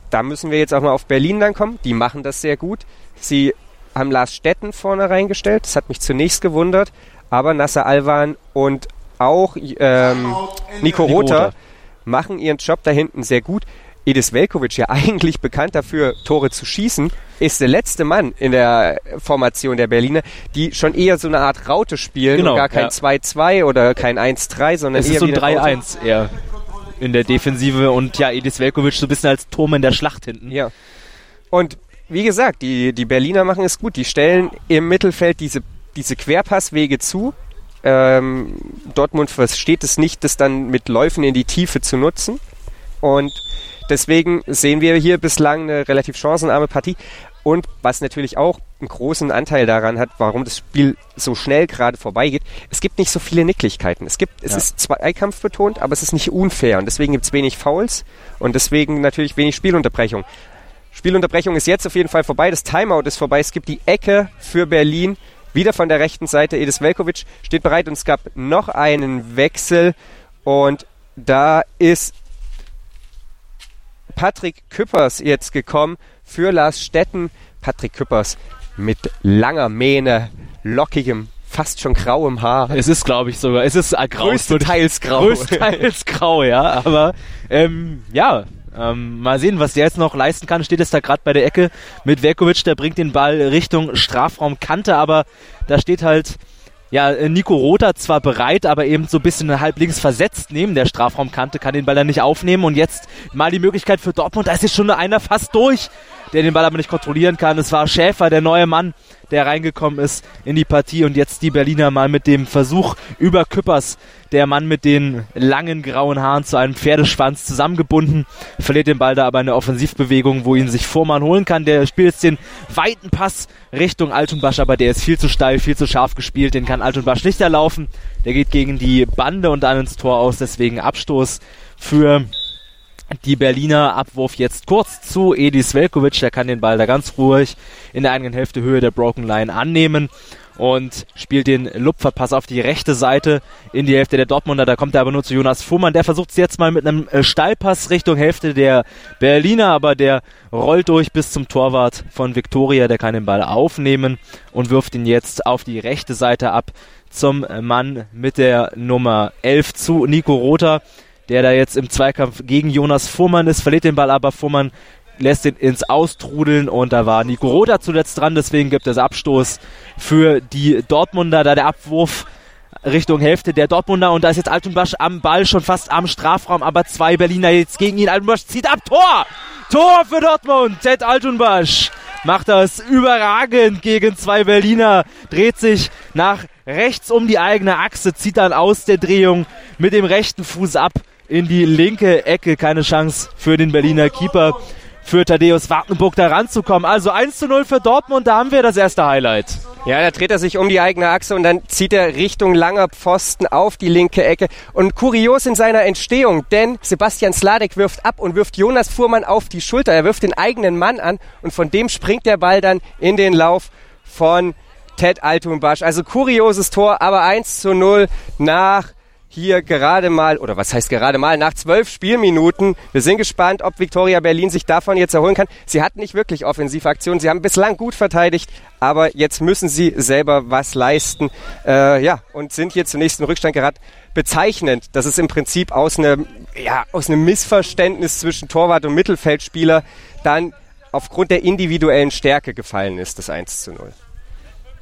Da müssen wir jetzt auch mal auf Berlin dann kommen. Die machen das sehr gut. Sie haben Lars Stetten vorne reingestellt. Das hat mich zunächst gewundert. Aber Nasser Alwan und auch ähm, Nico Rother machen ihren Job da hinten sehr gut. Edis Velkovic, ja eigentlich bekannt dafür, Tore zu schießen, ist der letzte Mann in der Formation der Berliner, die schon eher so eine Art Raute spielen genau, und gar kein 2-2 ja. oder kein 1-3, sondern es eher ist so ein 3-1 eher in der Defensive und ja, Edis Velkovic so ein bisschen als Turm in der Schlacht hinten. Ja. Und wie gesagt, die, die Berliner machen es gut. Die stellen im Mittelfeld diese, diese Querpasswege zu. Ähm, Dortmund versteht es nicht, das dann mit Läufen in die Tiefe zu nutzen. Und Deswegen sehen wir hier bislang eine relativ chancenarme Partie. Und was natürlich auch einen großen Anteil daran hat, warum das Spiel so schnell gerade vorbeigeht, es gibt nicht so viele Nicklichkeiten. Es gibt, es ja. ist Zweikampf betont, aber es ist nicht unfair und deswegen gibt es wenig Fouls und deswegen natürlich wenig Spielunterbrechung. Spielunterbrechung ist jetzt auf jeden Fall vorbei, das Timeout ist vorbei, es gibt die Ecke für Berlin, wieder von der rechten Seite, Edis Velkovic steht bereit und es gab noch einen Wechsel und da ist Patrick Küppers jetzt gekommen für Lars Stetten. Patrick Küppers mit langer Mähne, lockigem, fast schon grauem Haar. Es ist, glaube ich, sogar, es ist äh, grau. Größtenteils grau. Größtenteils grau, ja, aber ähm, ja, ähm, mal sehen, was der jetzt noch leisten kann. Steht jetzt da gerade bei der Ecke mit Velkovic, der bringt den Ball Richtung Strafraumkante, aber da steht halt ja, äh, Nico Rother zwar bereit, aber eben so ein bisschen halb links versetzt neben der Strafraumkante, kann den Ball dann nicht aufnehmen. Und jetzt mal die Möglichkeit für Dortmund, da ist jetzt schon einer fast durch, der den Ball aber nicht kontrollieren kann. Es war Schäfer, der neue Mann, der reingekommen ist in die Partie und jetzt die Berliner mal mit dem Versuch über Küppers, der Mann mit den langen grauen Haaren zu einem Pferdeschwanz zusammengebunden, verliert den Ball da aber eine Offensivbewegung, wo ihn sich Vormann holen kann. Der spielt jetzt den weiten Pass Richtung Altunbasch, aber der ist viel zu steil, viel zu scharf gespielt, den kann Altunbasch nicht erlaufen. Der geht gegen die Bande und dann ins Tor aus, deswegen Abstoß für die Berliner Abwurf jetzt kurz zu Edis Velkovic, der kann den Ball da ganz ruhig in der eigenen Hälfte Höhe der Broken Line annehmen und spielt den Lupferpass auf die rechte Seite in die Hälfte der Dortmunder. Da kommt er aber nur zu Jonas Fuhrmann. Der versucht es jetzt mal mit einem äh, Steilpass Richtung Hälfte der Berliner, aber der rollt durch bis zum Torwart von Viktoria. Der kann den Ball aufnehmen und wirft ihn jetzt auf die rechte Seite ab zum Mann mit der Nummer 11 zu Nico Rother der da jetzt im Zweikampf gegen Jonas Fuhrmann ist, verliert den Ball aber, Fuhrmann lässt ihn ins Austrudeln und da war Nico Rother zuletzt dran, deswegen gibt es Abstoß für die Dortmunder, da der Abwurf Richtung Hälfte der Dortmunder und da ist jetzt Altenbasch am Ball, schon fast am Strafraum, aber zwei Berliner jetzt gegen ihn. Altenbasch zieht ab, Tor! Tor für Dortmund! Ted Altenbasch macht das überragend gegen zwei Berliner, dreht sich nach rechts um die eigene Achse, zieht dann aus der Drehung mit dem rechten Fuß ab in die linke Ecke. Keine Chance für den Berliner Keeper, für Thaddeus Wartenburg da ranzukommen. Also 1 zu 0 für Dortmund, da haben wir das erste Highlight. Ja, da dreht er sich um die eigene Achse und dann zieht er Richtung langer Pfosten auf die linke Ecke. Und kurios in seiner Entstehung, denn Sebastian Sladek wirft ab und wirft Jonas Fuhrmann auf die Schulter. Er wirft den eigenen Mann an und von dem springt der Ball dann in den Lauf von Ted Altumbasch. Also kurioses Tor, aber 1 zu 0 nach hier gerade mal, oder was heißt gerade mal, nach zwölf Spielminuten. Wir sind gespannt, ob Viktoria Berlin sich davon jetzt erholen kann. Sie hatten nicht wirklich Offensivaktionen, sie haben bislang gut verteidigt, aber jetzt müssen sie selber was leisten. Äh, ja, und sind hier zunächst im Rückstand geraten. Bezeichnend, dass es im Prinzip aus einem, ja, aus einem Missverständnis zwischen Torwart und Mittelfeldspieler dann aufgrund der individuellen Stärke gefallen ist, das 1 zu 0.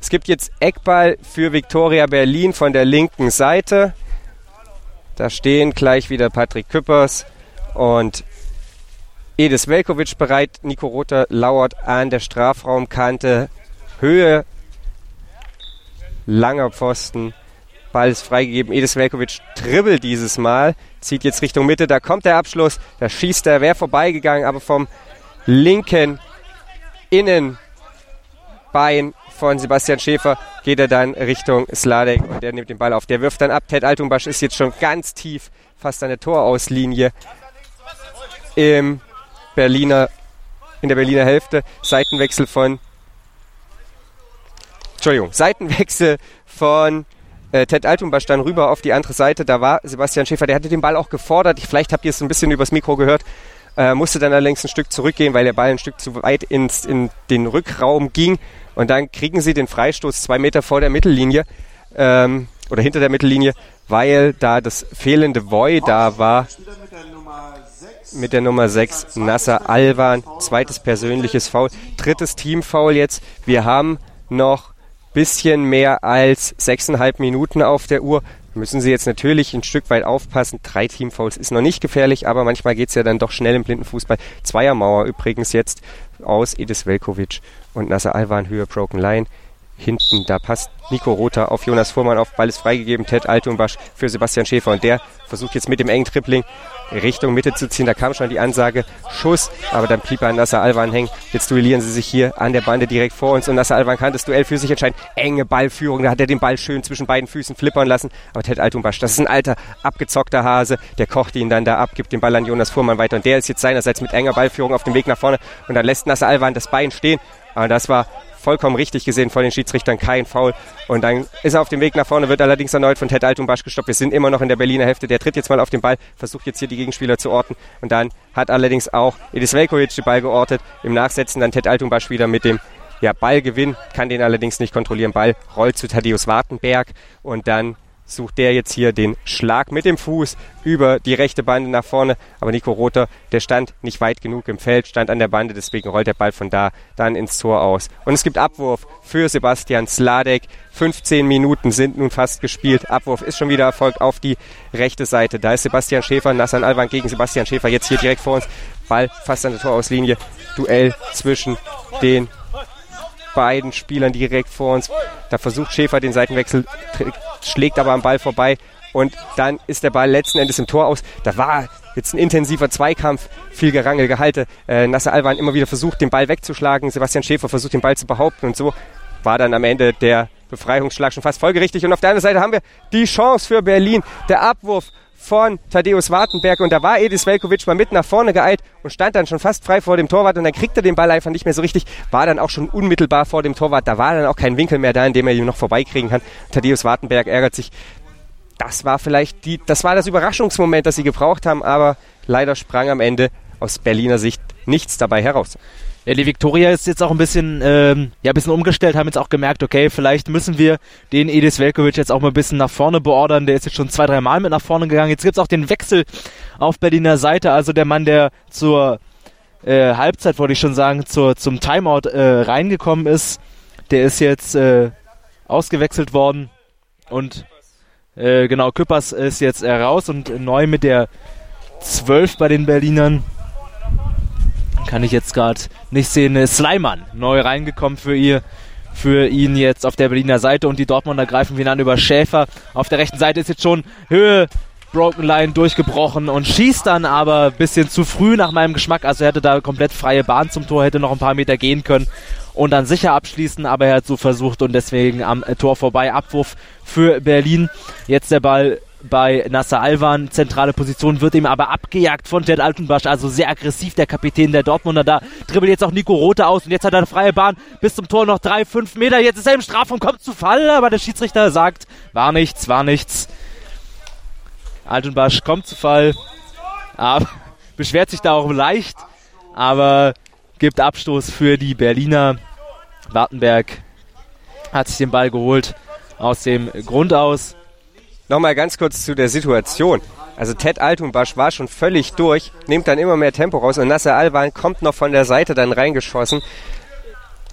Es gibt jetzt Eckball für Viktoria Berlin von der linken Seite. Da stehen gleich wieder Patrick Küppers und Edis Velkovic bereit. Nico Rother lauert an der Strafraumkante. Höhe, langer Pfosten. Ball ist freigegeben. Edis Velkovic dribbelt dieses Mal, zieht jetzt Richtung Mitte. Da kommt der Abschluss. Da schießt er. Wäre vorbeigegangen, aber vom linken Innenbein von Sebastian Schäfer geht er dann Richtung Sladek und der nimmt den Ball auf. Der wirft dann ab. Ted Altumbasch ist jetzt schon ganz tief, fast an der Torauslinie im Berliner, in der Berliner Hälfte. Seitenwechsel von Entschuldigung, Seitenwechsel von äh, Ted Altumbasch dann rüber auf die andere Seite. Da war Sebastian Schäfer, der hatte den Ball auch gefordert. Vielleicht habt ihr es ein bisschen übers Mikro gehört. Äh, musste dann allerdings ein Stück zurückgehen, weil der Ball ein Stück zu weit ins, in den Rückraum ging. Und dann kriegen sie den Freistoß zwei Meter vor der Mittellinie ähm, oder hinter der Mittellinie, weil da das fehlende Voy da war. Mit der Nummer 6, Nasser Alvan. Zweites persönliches Foul. Drittes Teamfoul jetzt. Wir haben noch bisschen mehr als sechseinhalb Minuten auf der Uhr. Müssen sie jetzt natürlich ein Stück weit aufpassen. Drei Teamfouls ist noch nicht gefährlich, aber manchmal geht es ja dann doch schnell im Blindenfußball. Zweiermauer übrigens jetzt aus Edis Velkovic und Nasser Alvan Höhe Broken Line. Hinten, da passt Nico Rother auf Jonas Fuhrmann auf. Ball ist freigegeben. Ted Altumbasch für Sebastian Schäfer. Und der versucht jetzt mit dem engen Tripling Richtung Mitte zu ziehen. Da kam schon die Ansage Schuss, aber dann blieb er an Nasser Alvan hängen. Jetzt duellieren sie sich hier an der Bande direkt vor uns und Nasser Alvan kann das Duell für sich entscheiden. Enge Ballführung, da hat er den Ball schön zwischen beiden Füßen flippern lassen. Aber Ted Altumbasch, das ist ein alter, abgezockter Hase, der kocht ihn dann da ab, gibt den Ball an Jonas Fuhrmann weiter und der ist jetzt seinerseits mit enger Ballführung auf dem Weg nach vorne und dann lässt Nasser Alvan das Bein stehen. Aber das war vollkommen richtig gesehen von den Schiedsrichtern, kein Foul. Und dann ist er auf dem Weg nach vorne, wird allerdings erneut von Ted Altumbasch gestoppt. Wir sind immer noch in der Berliner Hälfte. Der tritt jetzt mal auf den Ball, versucht jetzt hier die Gegenspieler zu orten. Und dann hat allerdings auch Edis Velkovic den Ball geortet. Im Nachsetzen dann Ted Altumbasch wieder mit dem ja, Ballgewinn, kann den allerdings nicht kontrollieren. Ball rollt zu Thaddeus Wartenberg und dann sucht der jetzt hier den Schlag mit dem Fuß über die rechte Bande nach vorne. Aber Nico Rother, der stand nicht weit genug im Feld, stand an der Bande, deswegen rollt der Ball von da dann ins Tor aus. Und es gibt Abwurf für Sebastian Sladek. 15 Minuten sind nun fast gespielt. Abwurf ist schon wieder erfolgt auf die rechte Seite. Da ist Sebastian Schäfer, Nassan Alban gegen Sebastian Schäfer jetzt hier direkt vor uns. Ball fast an der Torauslinie. Duell zwischen den beiden Spielern direkt vor uns. Da versucht Schäfer den Seitenwechsel, schlägt aber am Ball vorbei und dann ist der Ball letzten Endes im Tor aus. Da war jetzt ein intensiver Zweikampf, viel Gerangel, Gehalte. Äh, Nasser Alban immer wieder versucht, den Ball wegzuschlagen. Sebastian Schäfer versucht, den Ball zu behaupten und so war dann am Ende der Befreiungsschlag schon fast folgerichtig. Und auf der anderen Seite haben wir die Chance für Berlin. Der Abwurf von Thaddeus Wartenberg und da war Edis Velkovic mal mit nach vorne geeilt und stand dann schon fast frei vor dem Torwart und dann kriegt er den Ball einfach nicht mehr so richtig, war dann auch schon unmittelbar vor dem Torwart, da war dann auch kein Winkel mehr da, in dem er ihn noch vorbeikriegen kann. Thaddeus Wartenberg ärgert sich. Das war vielleicht die, das war das Überraschungsmoment, das sie gebraucht haben, aber leider sprang am Ende aus Berliner Sicht nichts dabei heraus. Die Viktoria ist jetzt auch ein bisschen, ähm, ja, ein bisschen umgestellt, haben jetzt auch gemerkt, okay, vielleicht müssen wir den Edis Velkovic jetzt auch mal ein bisschen nach vorne beordern. Der ist jetzt schon zwei, drei Mal mit nach vorne gegangen. Jetzt gibt's auch den Wechsel auf Berliner Seite. Also der Mann, der zur äh, Halbzeit, wollte ich schon sagen, zur, zum Timeout äh, reingekommen ist, der ist jetzt äh, ausgewechselt worden. Und äh, genau, Küppers ist jetzt äh, raus und neu mit der 12 bei den Berlinern kann ich jetzt gerade nicht sehen. Sleiman neu reingekommen für ihr. Für ihn jetzt auf der Berliner Seite und die Dortmunder greifen wieder an über Schäfer. Auf der rechten Seite ist jetzt schon Höhe Broken Line durchgebrochen und schießt dann aber ein bisschen zu früh nach meinem Geschmack. Also er hätte da komplett freie Bahn zum Tor, hätte noch ein paar Meter gehen können und dann sicher abschließen, aber er hat so versucht und deswegen am Tor vorbei. Abwurf für Berlin. Jetzt der Ball bei Nasser Alvan. Zentrale Position wird ihm aber abgejagt von Ted Altenbasch. Also sehr aggressiv der Kapitän der Dortmunder da. Dribbelt jetzt auch Nico Rote aus und jetzt hat er eine freie Bahn bis zum Tor noch drei, fünf Meter. Jetzt ist er im Strafraum, kommt zu Fall, aber der Schiedsrichter sagt, war nichts, war nichts. Altenbasch kommt zu Fall, aber beschwert sich da auch leicht, aber gibt Abstoß für die Berliner. Wartenberg hat sich den Ball geholt aus dem Grund aus. Nochmal ganz kurz zu der Situation. Also Ted Altumbasch war schon völlig durch, nimmt dann immer mehr Tempo raus und Nasser Alban kommt noch von der Seite dann reingeschossen.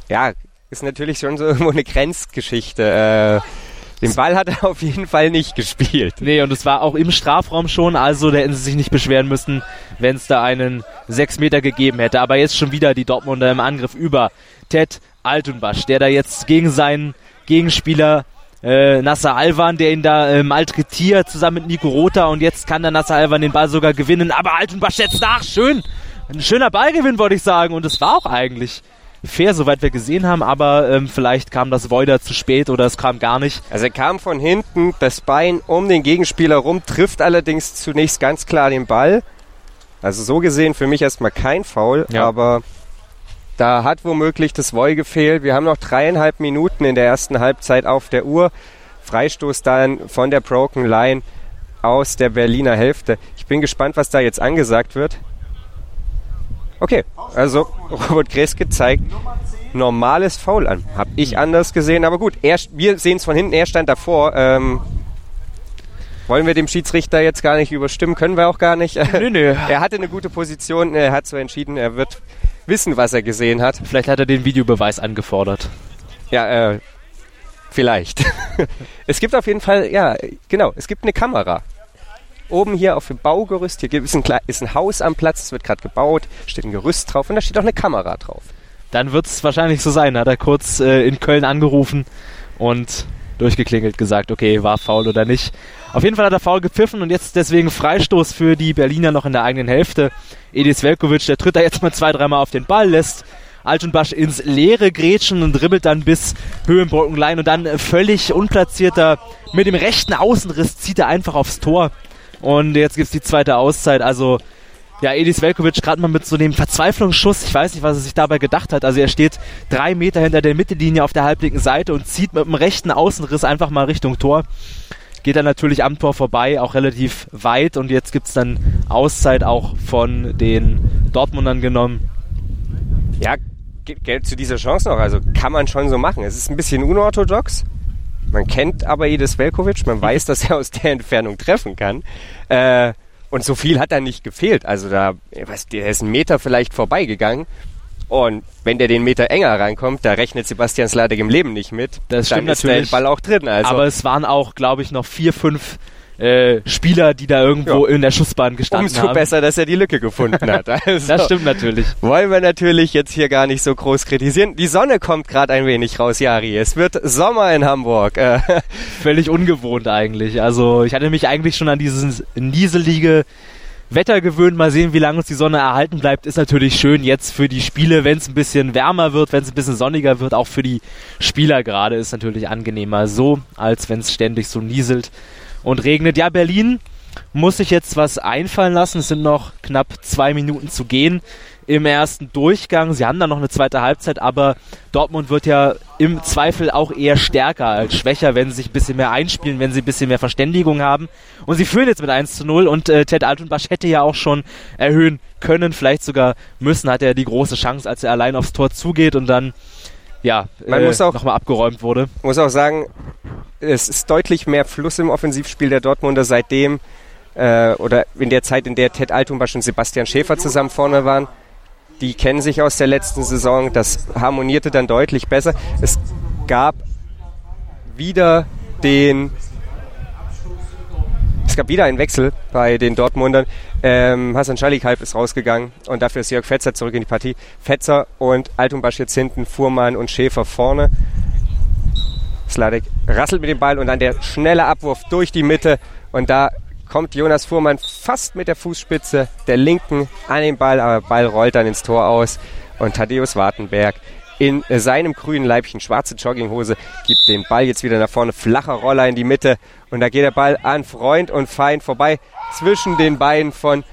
Ja, ist natürlich schon so irgendwo eine Grenzgeschichte. Äh, den Ball hat er auf jeden Fall nicht gespielt. Nee, und es war auch im Strafraum schon, also da hätten sie sich nicht beschweren müssen, wenn es da einen 6 Meter gegeben hätte. Aber jetzt schon wieder die Dortmunder im Angriff über Ted Altunbasch, der da jetzt gegen seinen Gegenspieler äh, Nasser Alvan, der ihn da äh, malträtiert, zusammen mit Nico Rota und jetzt kann der Nasser Alvan den Ball sogar gewinnen, aber Altunbasch setzt nach, schön, ein schöner Ballgewinn, wollte ich sagen, und es war auch eigentlich fair, soweit wir gesehen haben, aber ähm, vielleicht kam das Voider zu spät oder es kam gar nicht. Also er kam von hinten, das Bein um den Gegenspieler rum, trifft allerdings zunächst ganz klar den Ball. Also so gesehen für mich erstmal kein Foul, ja. aber da hat womöglich das Voy gefehlt. Wir haben noch dreieinhalb Minuten in der ersten Halbzeit auf der Uhr. Freistoß dann von der Broken Line aus der Berliner Hälfte. Ich bin gespannt, was da jetzt angesagt wird. Okay, also Robert Kreske zeigt normales Foul an. Hab ich anders gesehen, aber gut, er, wir sehen es von hinten, er stand davor. Ähm, wollen wir dem Schiedsrichter jetzt gar nicht überstimmen? Können wir auch gar nicht. Nö, nö. er hatte eine gute Position, er hat so entschieden, er wird wissen, was er gesehen hat. Vielleicht hat er den Videobeweis angefordert. Ja, äh, vielleicht. es gibt auf jeden Fall, ja, genau, es gibt eine Kamera oben hier auf dem Baugerüst, hier ist ein, ist ein Haus am Platz, es wird gerade gebaut, steht ein Gerüst drauf und da steht auch eine Kamera drauf. Dann wird es wahrscheinlich so sein, hat er kurz äh, in Köln angerufen und durchgeklingelt, gesagt, okay, war faul oder nicht. Auf jeden Fall hat er faul gepfiffen und jetzt deswegen Freistoß für die Berliner noch in der eigenen Hälfte. Edis Velkovic, der tritt da jetzt mal zwei, dreimal auf den Ball, lässt Altenbasch ins leere Grätschen und dribbelt dann bis Höhenbrückenlein und dann völlig unplatzierter mit dem rechten Außenriss zieht er einfach aufs Tor. Und jetzt gibt es die zweite Auszeit. Also, ja, Edis Velkovic gerade mal mit so einem Verzweiflungsschuss. Ich weiß nicht, was er sich dabei gedacht hat. Also, er steht drei Meter hinter der Mittellinie auf der halblinken Seite und zieht mit dem rechten Außenriss einfach mal Richtung Tor. Geht dann natürlich am Tor vorbei, auch relativ weit. Und jetzt gibt es dann Auszeit auch von den Dortmundern genommen. Ja, Geld zu dieser Chance noch. Also kann man schon so machen. Es ist ein bisschen unorthodox. Man kennt aber Edis Velkovic, man weiß, dass er aus der Entfernung treffen kann. Äh, und so viel hat da nicht gefehlt. Also da, was, der ist einen Meter vielleicht vorbeigegangen. Und wenn der den Meter enger reinkommt, da rechnet Sebastian Sladek im Leben nicht mit. Das dann stimmt ist natürlich. der Ball auch drin. Also. Aber es waren auch, glaube ich, noch vier, fünf äh, Spieler, die da irgendwo ja. in der Schussbahn gestanden Umso haben. Umso besser, dass er die Lücke gefunden hat. Also, das stimmt natürlich. Wollen wir natürlich jetzt hier gar nicht so groß kritisieren. Die Sonne kommt gerade ein wenig raus, Jari. Es wird Sommer in Hamburg. Äh, Völlig ungewohnt eigentlich. Also ich hatte mich eigentlich schon an dieses nieselige Wetter gewöhnt. Mal sehen, wie lange uns die Sonne erhalten bleibt. Ist natürlich schön jetzt für die Spiele, wenn es ein bisschen wärmer wird, wenn es ein bisschen sonniger wird. Auch für die Spieler gerade ist natürlich angenehmer so, als wenn es ständig so nieselt und regnet. Ja, Berlin muss sich jetzt was einfallen lassen. Es sind noch knapp zwei Minuten zu gehen im ersten Durchgang. Sie haben dann noch eine zweite Halbzeit, aber Dortmund wird ja im Zweifel auch eher stärker als schwächer, wenn sie sich ein bisschen mehr einspielen, wenn sie ein bisschen mehr Verständigung haben. Und sie führen jetzt mit 1 zu 0 und äh, Ted Altenbasch hätte ja auch schon erhöhen können, vielleicht sogar müssen, hat er die große Chance, als er allein aufs Tor zugeht und dann ja, Man äh, muss auch, nochmal abgeräumt wurde. muss auch sagen, es ist deutlich mehr Fluss im Offensivspiel der Dortmunder seitdem äh, oder in der Zeit, in der Ted Altumbasch und Sebastian Schäfer zusammen vorne waren. Die kennen sich aus der letzten Saison. Das harmonierte dann deutlich besser. Es gab wieder den es gab wieder einen Wechsel bei den Dortmundern. Ähm, Hassan Schalikalp ist rausgegangen und dafür ist Jörg Fetzer zurück in die Partie. Fetzer und Altumbasch jetzt hinten, Fuhrmann und Schäfer vorne. Sladek rasselt mit dem Ball und dann der schnelle Abwurf durch die Mitte und da kommt Jonas Fuhrmann fast mit der Fußspitze der linken an den Ball, aber der Ball rollt dann ins Tor aus und Thaddeus Wartenberg in seinem grünen Leibchen, schwarze Jogginghose, gibt den Ball jetzt wieder nach vorne, flacher Roller in die Mitte und da geht der Ball an Freund und Feind vorbei zwischen den Beinen von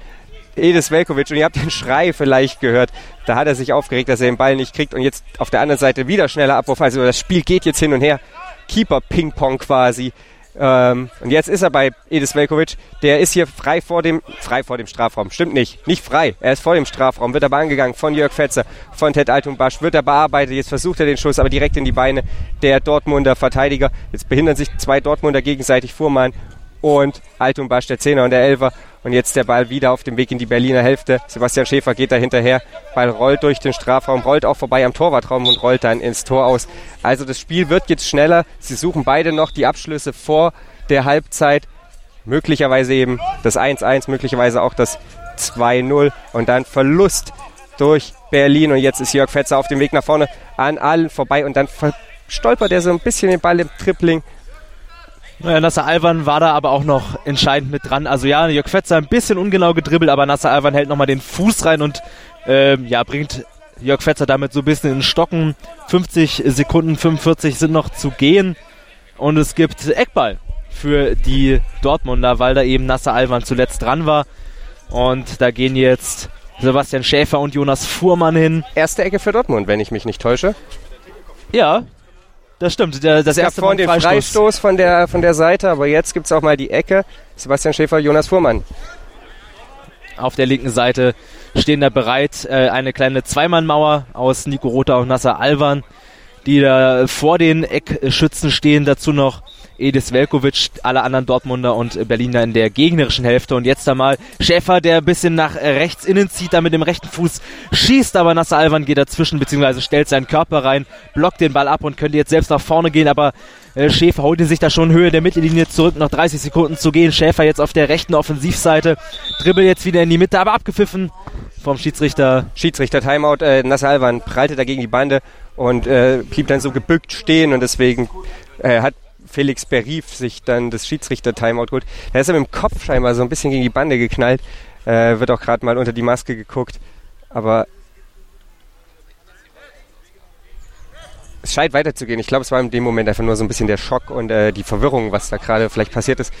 Edis Velkovic und ihr habt den Schrei vielleicht gehört. Da hat er sich aufgeregt, dass er den Ball nicht kriegt und jetzt auf der anderen Seite wieder schneller Abwurf. Also das Spiel geht jetzt hin und her. Keeper-Ping-Pong quasi. Ähm, und jetzt ist er bei Edis Velkovic. Der ist hier frei vor dem, frei vor dem Strafraum. Stimmt nicht. Nicht frei. Er ist vor dem Strafraum. Wird aber angegangen von Jörg Fetzer, von Ted Altumbasch. Wird er bearbeitet. Jetzt versucht er den Schuss, aber direkt in die Beine der Dortmunder Verteidiger. Jetzt behindern sich zwei Dortmunder gegenseitig Fuhrmann und Altumbasch der Zehner und der Elfer. Und jetzt der Ball wieder auf dem Weg in die Berliner Hälfte. Sebastian Schäfer geht da hinterher. Ball rollt durch den Strafraum, rollt auch vorbei am Torwartraum und rollt dann ins Tor aus. Also das Spiel wird jetzt schneller. Sie suchen beide noch die Abschlüsse vor der Halbzeit. Möglicherweise eben das 1-1, möglicherweise auch das 2-0 und dann Verlust durch Berlin. Und jetzt ist Jörg Fetzer auf dem Weg nach vorne an allen vorbei und dann stolpert er so ein bisschen den Ball im Tripling Nasser Alvan war da aber auch noch entscheidend mit dran. Also ja, Jörg Fetzer ein bisschen ungenau gedribbelt, aber Nasser Alvan hält nochmal den Fuß rein und ähm, ja, bringt Jörg Fetzer damit so ein bisschen in den Stocken. 50 Sekunden, 45 sind noch zu gehen und es gibt Eckball für die Dortmunder, weil da eben Nasser Alvan zuletzt dran war. Und da gehen jetzt Sebastian Schäfer und Jonas Fuhrmann hin. Erste Ecke für Dortmund, wenn ich mich nicht täusche. Ja, das stimmt. Der, das erste vorhin den Freistoß. Freistoß von der, von der Seite, aber jetzt gibt es auch mal die Ecke. Sebastian Schäfer, Jonas Fuhrmann. Auf der linken Seite stehen da bereit äh, eine kleine Zweimannmauer aus Nico Rother und Nasser Alvan, die da vor den Eckschützen stehen. Dazu noch Edis Velkovic, alle anderen Dortmunder und Berliner in der gegnerischen Hälfte. Und jetzt einmal Schäfer, der ein bisschen nach rechts innen zieht, da mit dem rechten Fuß schießt, aber Nasser Alvan geht dazwischen, beziehungsweise stellt seinen Körper rein, blockt den Ball ab und könnte jetzt selbst nach vorne gehen, aber äh, Schäfer holt ihn sich da schon Höhe der Mittellinie zurück, noch 30 Sekunden zu gehen. Schäfer jetzt auf der rechten Offensivseite, dribbelt jetzt wieder in die Mitte, aber abgepfiffen vom Schiedsrichter. Schiedsrichter Timeout, äh, Nasser Alvan prallte dagegen die Bande und äh, blieb dann so gebückt stehen und deswegen äh, hat Felix Berif sich dann das Schiedsrichter-Timeout geholt. Da ist er mit dem Kopf scheinbar so ein bisschen gegen die Bande geknallt. Äh, wird auch gerade mal unter die Maske geguckt. Aber es scheint weiterzugehen. Ich glaube, es war in dem Moment einfach nur so ein bisschen der Schock und äh, die Verwirrung, was da gerade vielleicht passiert ist.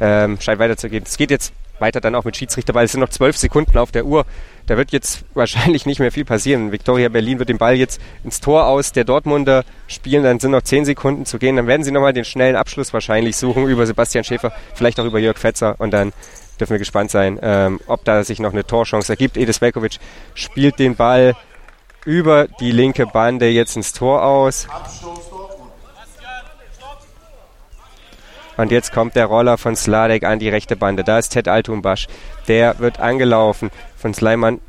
Ähm, scheint weiterzugehen. Es geht jetzt weiter dann auch mit Schiedsrichter, weil es sind noch zwölf Sekunden auf der Uhr. Da wird jetzt wahrscheinlich nicht mehr viel passieren. Viktoria Berlin wird den Ball jetzt ins Tor aus der Dortmunder spielen. Dann sind noch zehn Sekunden zu gehen. Dann werden sie nochmal den schnellen Abschluss wahrscheinlich suchen über Sebastian Schäfer, vielleicht auch über Jörg Fetzer. Und dann dürfen wir gespannt sein, ähm, ob da sich noch eine Torchance ergibt. Edis Velkovic spielt den Ball über die linke Bande jetzt ins Tor aus. Und jetzt kommt der Roller von Sladek an die rechte Bande. Da ist Ted Altumbasch. Der wird angelaufen von Sleiman.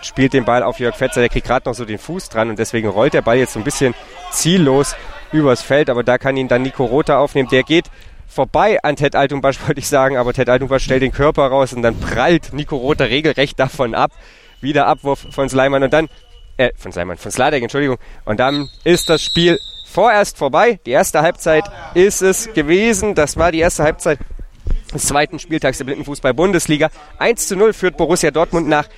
Spielt den Ball auf Jörg Fetzer. Der kriegt gerade noch so den Fuß dran und deswegen rollt der Ball jetzt so ein bisschen ziellos übers Feld. Aber da kann ihn dann Nico Rother aufnehmen. Der geht vorbei an Ted Altumbasch, wollte ich sagen. Aber Ted Altumbasch stellt den Körper raus und dann prallt Nico Rother regelrecht davon ab. Wieder Abwurf von Sleiman und dann, äh, von Sleiman, von Sladek, Entschuldigung. Und dann ist das Spiel vorerst vorbei. Die erste Halbzeit ist es gewesen. Das war die erste Halbzeit des zweiten Spieltags der Blindenfußball-Bundesliga. 1 zu 0 führt Borussia Dortmund nach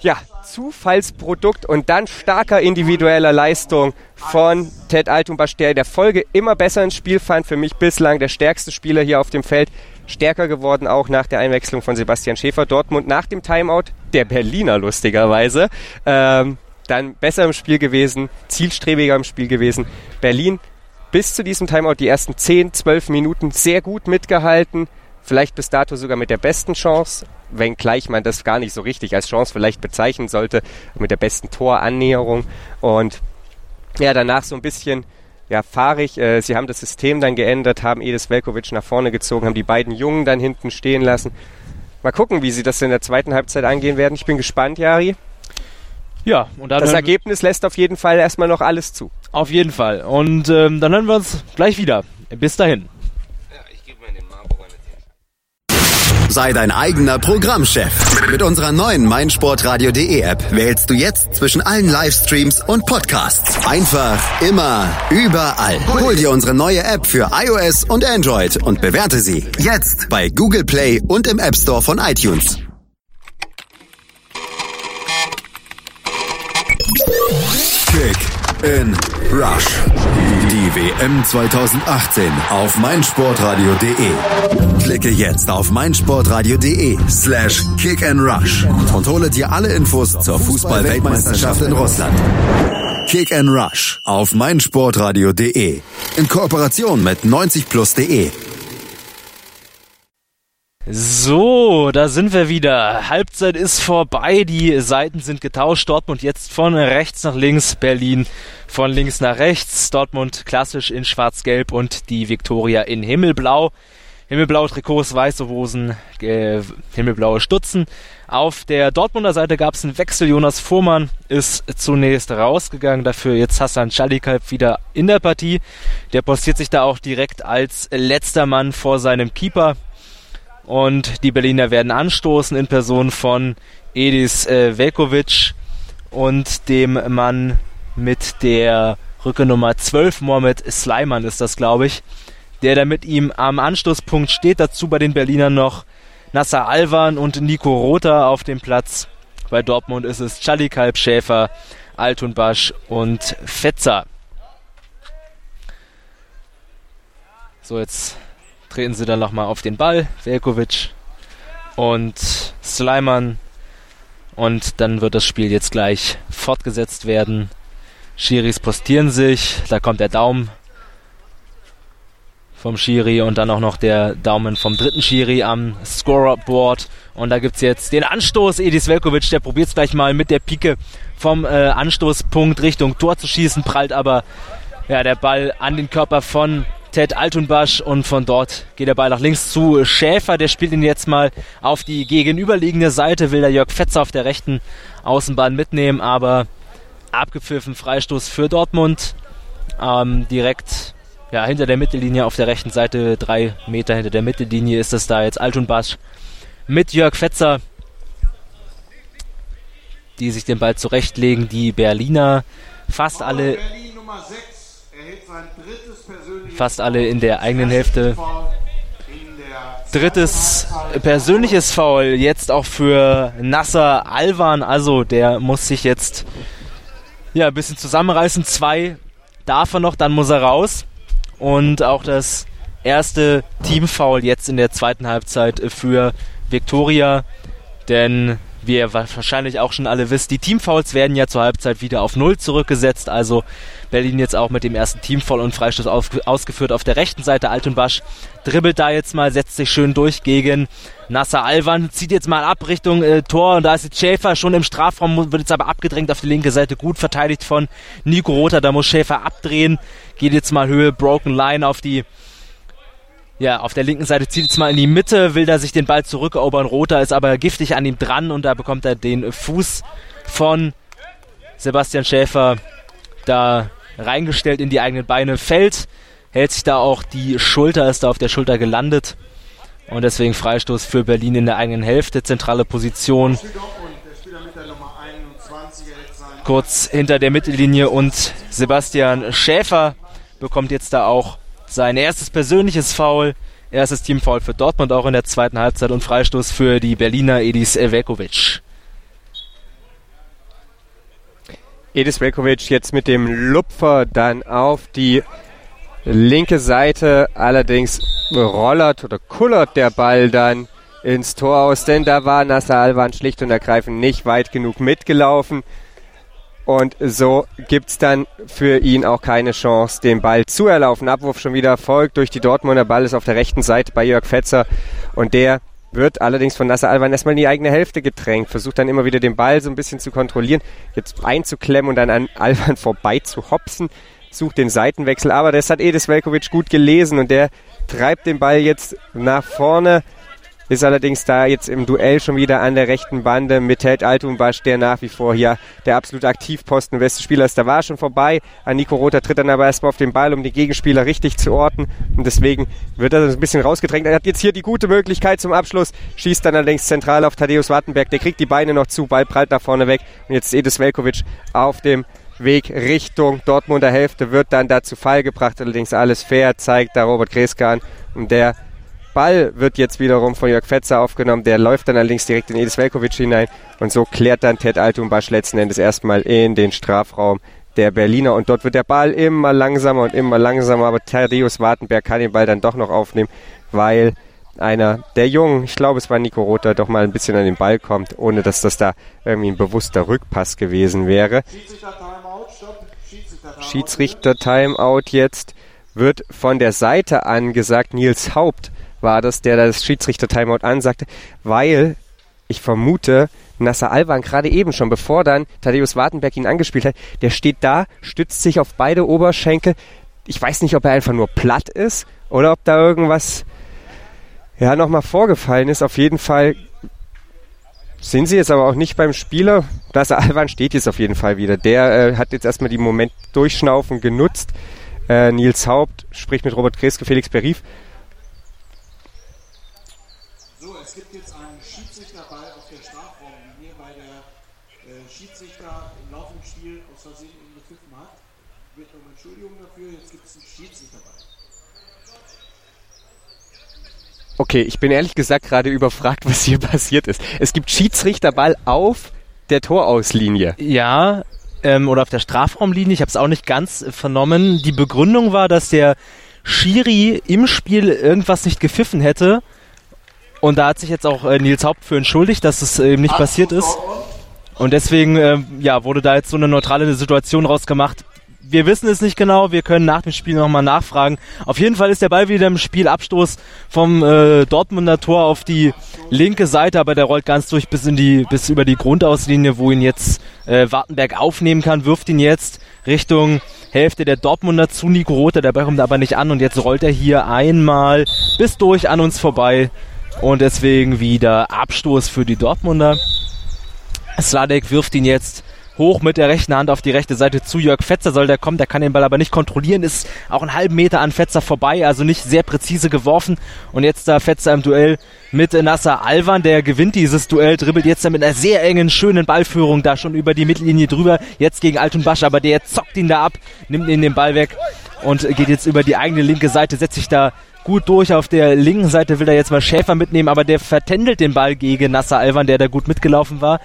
ja, Zufallsprodukt und dann starker individueller Leistung von Ted Altumbasch, der in der Folge immer besser ins Spiel fand. Für mich bislang der stärkste Spieler hier auf dem Feld. Stärker geworden auch nach der Einwechslung von Sebastian Schäfer. Dortmund nach dem Timeout, der Berliner lustigerweise. Ähm, dann besser im Spiel gewesen, zielstrebiger im Spiel gewesen. Berlin bis zu diesem Timeout die ersten 10, 12 Minuten sehr gut mitgehalten. Vielleicht bis dato sogar mit der besten Chance, wenngleich man das gar nicht so richtig als Chance vielleicht bezeichnen sollte, mit der besten Torannäherung. Und ja, danach so ein bisschen ja, fahrig. Äh, sie haben das System dann geändert, haben Edis Velkovic nach vorne gezogen, haben die beiden Jungen dann hinten stehen lassen. Mal gucken, wie sie das in der zweiten Halbzeit angehen werden. Ich bin gespannt, Jari. Ja, und dann Das Ergebnis lässt auf jeden Fall erstmal noch alles zu. Auf jeden Fall. Und ähm, dann hören wir uns gleich wieder. Bis dahin. Sei dein eigener Programmchef. Mit unserer neuen meinsportradio.de App wählst du jetzt zwischen allen Livestreams und Podcasts. Einfach, immer, überall. Hol dir unsere neue App für iOS und Android und bewerte sie jetzt bei Google Play und im App Store von iTunes. Kick in Rush. Die WM 2018 auf meinsportradio.de. Klicke jetzt auf meinsportradio.de slash kick and rush und hole dir alle Infos zur Fußball-Weltmeisterschaft in Russland. Kick and Rush auf meinsportradio.de. In Kooperation mit 90plus.de. So, da sind wir wieder. Halbzeit ist vorbei, die Seiten sind getauscht. Dortmund jetzt von rechts nach links, Berlin von links nach rechts. Dortmund klassisch in schwarz-gelb und die Viktoria in himmelblau. himmelblaue Trikots, weiße Hosen, äh, himmelblaue Stutzen. Auf der Dortmunder Seite gab es einen Wechsel. Jonas Fuhrmann ist zunächst rausgegangen, dafür jetzt Hassan Chalikalp wieder in der Partie. Der postiert sich da auch direkt als letzter Mann vor seinem Keeper. Und die Berliner werden anstoßen in Person von Edis äh, Velkovic und dem Mann mit der Rücke Nummer 12, Mohamed Sleiman ist das, glaube ich, der da mit ihm am Anstoßpunkt steht. Dazu bei den Berlinern noch Nasser Alvan und Nico Rother auf dem Platz. Bei Dortmund ist es Kalb, Schäfer, Altunbasch und Fetzer. So, jetzt treten sie dann nochmal auf den Ball. Velkovic und Sleiman. Und dann wird das Spiel jetzt gleich fortgesetzt werden. Schiris postieren sich. Da kommt der Daumen vom Schiri und dann auch noch der Daumen vom dritten Schiri am Scoreboard. Und da gibt es jetzt den Anstoß. Edis Velkovic, der probiert es gleich mal mit der Pike vom äh, Anstoßpunkt Richtung Tor zu schießen, prallt aber ja, der Ball an den Körper von Ted Altunbasch und von dort geht der Ball nach links zu Schäfer. Der spielt ihn jetzt mal auf die gegenüberliegende Seite, will der Jörg Fetzer auf der rechten Außenbahn mitnehmen, aber abgepfiffen Freistoß für Dortmund. Ähm, direkt ja, hinter der Mittellinie auf der rechten Seite, drei Meter hinter der Mittellinie ist es da jetzt Altunbasch mit Jörg Fetzer, die sich den Ball zurechtlegen. Die Berliner fast alle fast alle in der eigenen Hälfte. Drittes persönliches Foul jetzt auch für Nasser Alvan. Also der muss sich jetzt ja ein bisschen zusammenreißen. Zwei darf er noch, dann muss er raus. Und auch das erste Teamfoul jetzt in der zweiten Halbzeit für Viktoria. Denn wie ihr wahrscheinlich auch schon alle wisst, die Teamfouls werden ja zur Halbzeit wieder auf Null zurückgesetzt. Also Berlin jetzt auch mit dem ersten Teamfoul und Freistoß auf, ausgeführt auf der rechten Seite. Altenbasch dribbelt da jetzt mal, setzt sich schön durch gegen Nasser Alvan, zieht jetzt mal ab Richtung äh, Tor und da ist jetzt Schäfer schon im Strafraum, wird jetzt aber abgedrängt auf die linke Seite, gut verteidigt von Nico Rother. Da muss Schäfer abdrehen, geht jetzt mal Höhe, Broken Line auf die ja, auf der linken Seite zieht jetzt mal in die Mitte, will da sich den Ball zurückerobern. Roter ist aber giftig an ihm dran und da bekommt er den Fuß von Sebastian Schäfer da reingestellt in die eigenen Beine. Fällt, hält sich da auch die Schulter, ist da auf der Schulter gelandet. Und deswegen Freistoß für Berlin in der eigenen Hälfte, zentrale Position. Kurz hinter der Mittellinie und Sebastian Schäfer bekommt jetzt da auch sein erstes persönliches Foul, erstes Teamfoul für Dortmund auch in der zweiten Halbzeit und Freistoß für die Berliner Edis Velkovic. Edis Velkovic jetzt mit dem Lupfer dann auf die linke Seite. Allerdings rollert oder kullert der Ball dann ins Tor aus, denn da war Nasser Alvan schlicht und ergreifend nicht weit genug mitgelaufen. Und so gibt es dann für ihn auch keine Chance, den Ball zu erlaufen. Abwurf schon wieder folgt durch die Dortmunder. Ball ist auf der rechten Seite bei Jörg Fetzer. Und der wird allerdings von Nasser Alban erstmal in die eigene Hälfte gedrängt. Versucht dann immer wieder den Ball so ein bisschen zu kontrollieren, jetzt einzuklemmen und dann an Alban vorbei zu hopsen. Sucht den Seitenwechsel. Aber das hat Edis Velkovic gut gelesen und der treibt den Ball jetzt nach vorne ist allerdings da jetzt im Duell schon wieder an der rechten Bande mit Ted Altumbasch, der nach wie vor hier der absolut Aktivposten beste Spieler ist. Da war schon vorbei. An Nico Rother tritt dann aber erstmal auf den Ball, um die Gegenspieler richtig zu orten. Und deswegen wird er ein bisschen rausgedrängt. Er hat jetzt hier die gute Möglichkeit zum Abschluss, schießt dann allerdings zentral auf Thaddeus Wartenberg. Der kriegt die Beine noch zu, Ball prallt nach vorne weg. Und jetzt Edis Velkovic auf dem Weg Richtung Dortmunder Hälfte wird dann dazu Fall gebracht. Allerdings alles fair, zeigt da Robert Kreske an. Und der Ball wird jetzt wiederum von Jörg Fetzer aufgenommen. Der läuft dann allerdings direkt in Edis Velkovic hinein. Und so klärt dann Ted Altumbasch letzten Endes erstmal in den Strafraum der Berliner. Und dort wird der Ball immer langsamer und immer langsamer. Aber Thaddeus Wartenberg kann den Ball dann doch noch aufnehmen, weil einer der Jungen, ich glaube es war Nico Rother, doch mal ein bisschen an den Ball kommt, ohne dass das da irgendwie ein bewusster Rückpass gewesen wäre. Schiedsrichter-Timeout jetzt wird von der Seite angesagt. Nils Haupt war das, der das Schiedsrichter-Timeout ansagte, weil ich vermute, Nasser Alban gerade eben schon, bevor dann Thaddeus Wartenberg ihn angespielt hat, der steht da, stützt sich auf beide Oberschenkel. Ich weiß nicht, ob er einfach nur platt ist oder ob da irgendwas ja nochmal vorgefallen ist. Auf jeden Fall sind sie jetzt aber auch nicht beim Spieler. Das Alvan steht jetzt auf jeden Fall wieder. Der äh, hat jetzt erstmal die Moment durchschnaufen genutzt. Äh, Nils Haupt spricht mit Robert Kreske, Felix Berief. So, es gibt jetzt einen Schiedsrichterball auf der Strafraumlinie, weil der äh, Schiedsrichter im laufenden Spiel aus Versehen ihn gepfiffen hat. Wird um Entschuldigung dafür, jetzt gibt es einen Schiedsrichterball. Okay, ich bin ehrlich gesagt gerade überfragt, was hier passiert ist. Es gibt Schiedsrichterball auf der Torauslinie. Ja, ähm, oder auf der Strafraumlinie. Ich habe es auch nicht ganz äh, vernommen. Die Begründung war, dass der Schiri im Spiel irgendwas nicht gepfiffen hätte. Und da hat sich jetzt auch äh, Nils Haupt für entschuldigt, dass es eben nicht passiert ist. Und deswegen ähm, ja, wurde da jetzt so eine neutrale Situation rausgemacht wir wissen es nicht genau, wir können nach dem Spiel nochmal nachfragen. Auf jeden Fall ist der Ball wieder im Spiel, Abstoß vom äh, Dortmunder Tor auf die linke Seite, aber der rollt ganz durch bis in die, bis über die Grundauslinie, wo ihn jetzt äh, Wartenberg aufnehmen kann, wirft ihn jetzt Richtung Hälfte der Dortmunder zu Nico Rother, der Ball kommt aber nicht an und jetzt rollt er hier einmal bis durch an uns vorbei und deswegen wieder Abstoß für die Dortmunder. Sladek wirft ihn jetzt hoch mit der rechten Hand auf die rechte Seite zu Jörg Fetzer soll der kommen, der kann den Ball aber nicht kontrollieren, ist auch einen halben Meter an Fetzer vorbei, also nicht sehr präzise geworfen und jetzt da Fetzer im Duell mit Nasser Alvan, der gewinnt dieses Duell, dribbelt jetzt mit einer sehr engen, schönen Ballführung da schon über die Mittellinie drüber, jetzt gegen Altun Basch, aber der zockt ihn da ab, nimmt ihn den Ball weg und geht jetzt über die eigene linke Seite, setzt sich da gut durch. Auf der linken Seite will er jetzt mal Schäfer mitnehmen, aber der vertändelt den Ball gegen Nasser Alvan, der da gut mitgelaufen war.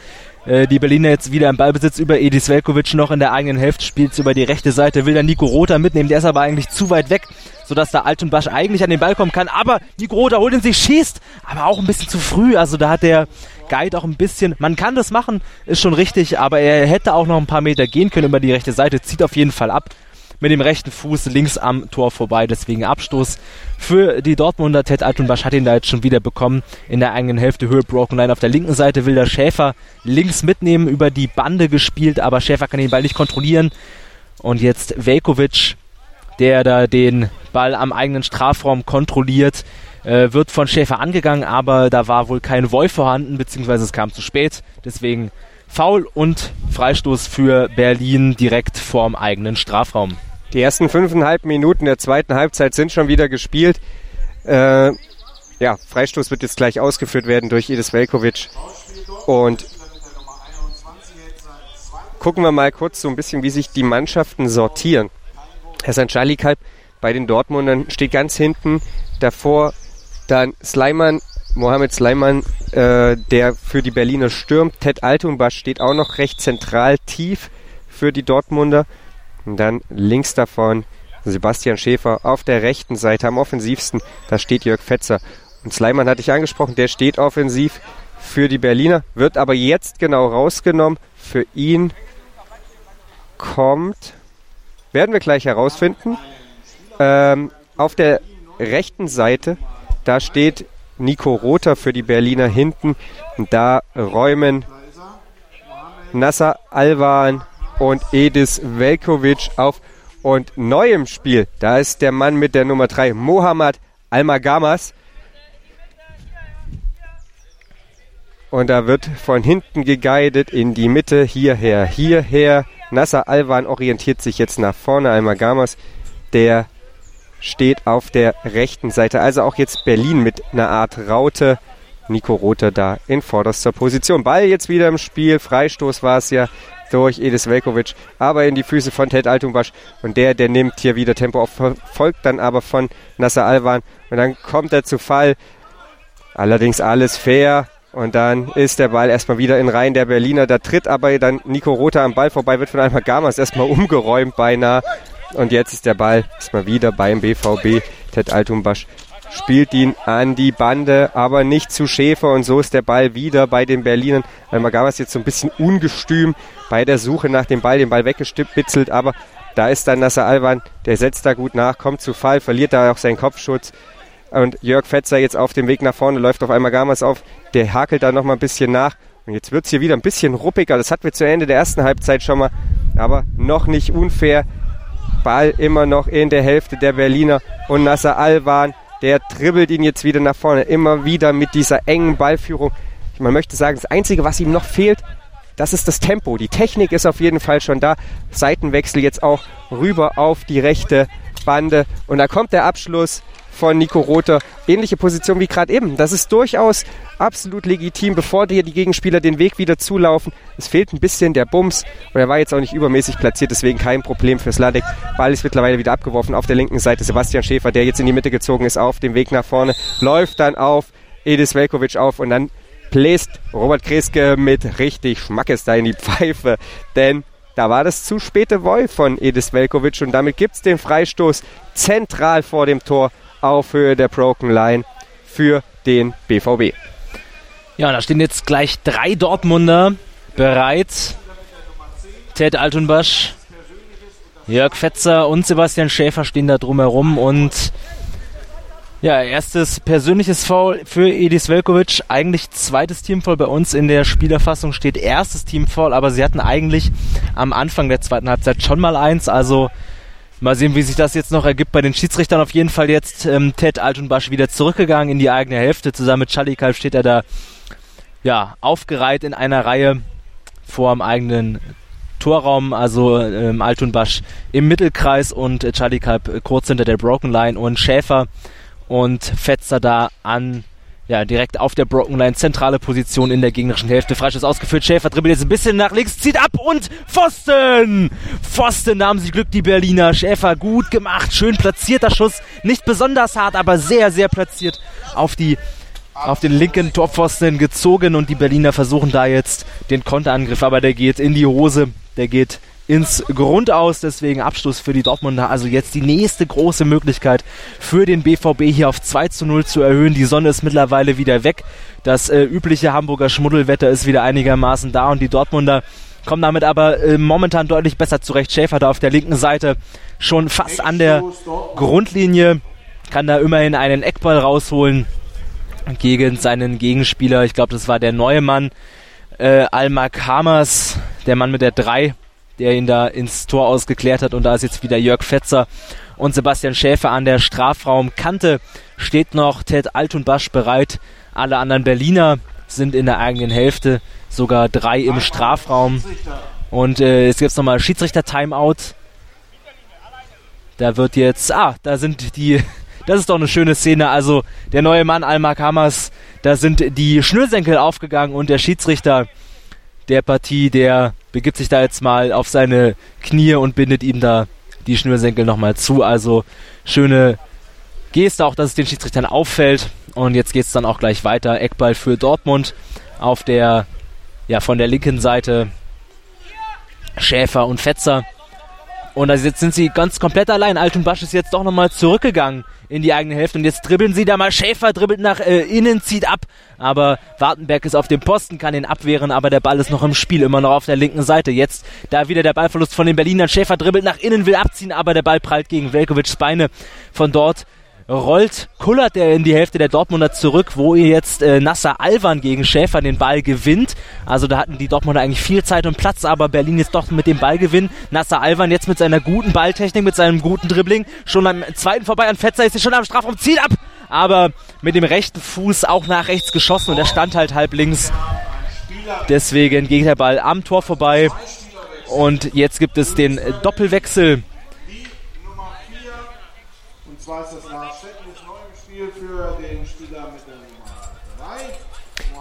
Äh, die Berliner jetzt wieder im Ballbesitz über Edis Velkovic noch in der eigenen Hälfte, spielt über die rechte Seite, will dann Nico Rother mitnehmen, der ist aber eigentlich zu weit weg, sodass da Altenbasch eigentlich an den Ball kommen kann, aber Nico Rother holt ihn sich, schießt, aber auch ein bisschen zu früh, also da hat der Guide auch ein bisschen, man kann das machen, ist schon richtig, aber er hätte auch noch ein paar Meter gehen können über die rechte Seite, zieht auf jeden Fall ab, mit dem rechten Fuß links am Tor vorbei. Deswegen Abstoß für die Dortmunder. Ted Altunbasch hat ihn da jetzt schon wieder bekommen. In der eigenen Hälfte Höhe Broken Line. Auf der linken Seite will der Schäfer links mitnehmen, über die Bande gespielt, aber Schäfer kann den Ball nicht kontrollieren. Und jetzt Velkovic, der da den Ball am eigenen Strafraum kontrolliert, äh, wird von Schäfer angegangen, aber da war wohl kein Wolf vorhanden, beziehungsweise es kam zu spät. Deswegen Foul und Freistoß für Berlin direkt vorm eigenen Strafraum. Die ersten fünfeinhalb Minuten der zweiten Halbzeit sind schon wieder gespielt. Äh, ja, Freistoß wird jetzt gleich ausgeführt werden durch Edis Velkovic. Und gucken wir mal kurz so ein bisschen, wie sich die Mannschaften sortieren. Herr. Charlie Kalb bei den Dortmundern steht ganz hinten. Davor dann Sleiman Mohamed Sleiman, äh, der für die Berliner stürmt. Ted Altunbasch steht auch noch recht zentral tief für die Dortmunder. Und dann links davon Sebastian Schäfer auf der rechten Seite am offensivsten. Da steht Jörg Fetzer. Und Sleiman hatte ich angesprochen, der steht offensiv für die Berliner, wird aber jetzt genau rausgenommen. Für ihn kommt, werden wir gleich herausfinden, ähm, auf der rechten Seite, da steht Nico Rother für die Berliner hinten. Und da räumen Nasser Alvan und Edis Velkovic auf. Und neu im Spiel, da ist der Mann mit der Nummer 3, Mohammad Almagamas. Und da wird von hinten geguidet in die Mitte, hierher, hierher. Nasser Alvan orientiert sich jetzt nach vorne. Almagamas, der steht auf der rechten Seite. Also auch jetzt Berlin mit einer Art Raute. Nico Rother da in vorderster Position. Ball jetzt wieder im Spiel. Freistoß war es ja durch Edis Velkovic, aber in die Füße von Ted Altumbasch. Und der, der nimmt hier wieder Tempo auf, folgt dann aber von Nasser Alwan. Und dann kommt er zu Fall. Allerdings alles fair. Und dann ist der Ball erstmal wieder in Reihen der Berliner. Da tritt aber dann Nico Rother am Ball vorbei, wird von einmal Gamas erstmal umgeräumt beinahe. Und jetzt ist der Ball erstmal wieder beim BVB. Ted Altumbasch spielt ihn an die Bande, aber nicht zu Schäfer. Und so ist der Ball wieder bei den Berlinern. Weil Magawas jetzt so ein bisschen ungestüm bei der Suche nach dem Ball, den Ball weggespitzelt. Aber da ist dann Nasser Alwan, der setzt da gut nach, kommt zu Fall, verliert da auch seinen Kopfschutz. Und Jörg Fetzer jetzt auf dem Weg nach vorne, läuft auf einmal Gamas auf. Der hakelt da nochmal ein bisschen nach. Und jetzt wird es hier wieder ein bisschen ruppiger. Das hatten wir zu Ende der ersten Halbzeit schon mal. Aber noch nicht unfair. Ball immer noch in der Hälfte der Berliner und Nasser Alwan Der dribbelt ihn jetzt wieder nach vorne. Immer wieder mit dieser engen Ballführung. Man möchte sagen, das Einzige, was ihm noch fehlt, das ist das Tempo. Die Technik ist auf jeden Fall schon da. Seitenwechsel jetzt auch rüber auf die rechte Bande. Und da kommt der Abschluss von Nico Rother. Ähnliche Position wie gerade eben. Das ist durchaus absolut legitim, bevor dir die Gegenspieler den Weg wieder zulaufen. Es fehlt ein bisschen der Bums und er war jetzt auch nicht übermäßig platziert, deswegen kein Problem für Sladek. Ball ist mittlerweile wieder abgeworfen auf der linken Seite. Sebastian Schäfer, der jetzt in die Mitte gezogen ist, auf dem Weg nach vorne, läuft dann auf Edis Velkovic auf und dann bläst Robert Kreske mit richtig Schmackes da in die Pfeife, denn da war das zu späte Woll von Edis Velkovic und damit gibt es den Freistoß zentral vor dem Tor auf Höhe der Broken Line für den BVB. Ja, da stehen jetzt gleich drei Dortmunder bereit. Ted Altunbasch, Jörg Fetzer und Sebastian Schäfer stehen da drumherum und ja, erstes persönliches Foul für Edis Velkovic. Eigentlich zweites Teamfoul bei uns in der Spielerfassung steht erstes Teamfoul, aber sie hatten eigentlich am Anfang der zweiten Halbzeit schon mal eins. Also mal sehen, wie sich das jetzt noch ergibt bei den Schiedsrichtern. Auf jeden Fall jetzt ähm, Ted Altunbasch wieder zurückgegangen in die eigene Hälfte. Zusammen mit Schalikalb steht er da ja, aufgereiht in einer Reihe vor dem eigenen Torraum, also ähm, Altunbasch im Mittelkreis und äh, Kalb kurz hinter der Broken Line und Schäfer und Fetzer da an, ja, direkt auf der Broken Line, zentrale Position in der gegnerischen Hälfte. Freischuss ausgeführt, Schäfer dribbelt jetzt ein bisschen nach links, zieht ab und Pfosten! Pfosten, da haben sie Glück, die Berliner. Schäfer gut gemacht, schön platzierter Schuss, nicht besonders hart, aber sehr, sehr platziert auf die auf den linken Torpfosten gezogen und die Berliner versuchen da jetzt den Konterangriff, aber der geht in die Hose, der geht ins Grund aus. Deswegen Abschluss für die Dortmunder. Also jetzt die nächste große Möglichkeit für den BVB hier auf 2 zu 0 zu erhöhen. Die Sonne ist mittlerweile wieder weg. Das äh, übliche Hamburger Schmuddelwetter ist wieder einigermaßen da und die Dortmunder kommen damit aber äh, momentan deutlich besser zurecht. Schäfer da auf der linken Seite schon fast an der Grundlinie. Kann da immerhin einen Eckball rausholen gegen seinen Gegenspieler. Ich glaube, das war der neue Mann. Äh, Almak Hamers, der Mann mit der 3 der ihn da ins Tor ausgeklärt hat. Und da ist jetzt wieder Jörg Fetzer und Sebastian Schäfer an der Strafraumkante. Steht noch Ted Altunbasch bereit. Alle anderen Berliner sind in der eigenen Hälfte, sogar drei im Strafraum. Und äh, jetzt gibt es nochmal Schiedsrichter-Timeout. Da wird jetzt, ah, da sind die, das ist doch eine schöne Szene. Also der neue Mann Almar Hamas, da sind die Schnürsenkel aufgegangen und der Schiedsrichter der Partie, der begibt sich da jetzt mal auf seine Knie und bindet ihm da die Schnürsenkel nochmal zu. Also schöne Geste, auch dass es den Schiedsrichtern auffällt. Und jetzt geht es dann auch gleich weiter. Eckball für Dortmund auf der, ja, von der linken Seite Schäfer und Fetzer. Und also jetzt sind sie ganz komplett allein. Altunbasch ist jetzt doch nochmal zurückgegangen in die eigene Hälfte. Und jetzt dribbeln sie da mal. Schäfer dribbelt nach äh, innen, zieht ab. Aber Wartenberg ist auf dem Posten, kann ihn abwehren. Aber der Ball ist noch im Spiel, immer noch auf der linken Seite. Jetzt da wieder der Ballverlust von den Berlinern. Schäfer dribbelt nach innen, will abziehen. Aber der Ball prallt gegen Velkovics Beine. Von dort rollt, kullert er in die Hälfte der Dortmunder zurück, wo ihr jetzt äh, Nasser Alvan gegen Schäfer den Ball gewinnt. Also da hatten die Dortmunder eigentlich viel Zeit und Platz, aber Berlin jetzt doch mit dem Ball gewinnen. Nasser Alvan jetzt mit seiner guten Balltechnik, mit seinem guten Dribbling, schon am zweiten vorbei an Fetzer, ist er schon am Strafraum, zieht ab, aber mit dem rechten Fuß auch nach rechts geschossen und er stand halt halb links. Deswegen geht der Ball am Tor vorbei und jetzt gibt es den Doppelwechsel zwar ist das Lars Stettens neu im Spiel für den Spieler mit der Nummer 3.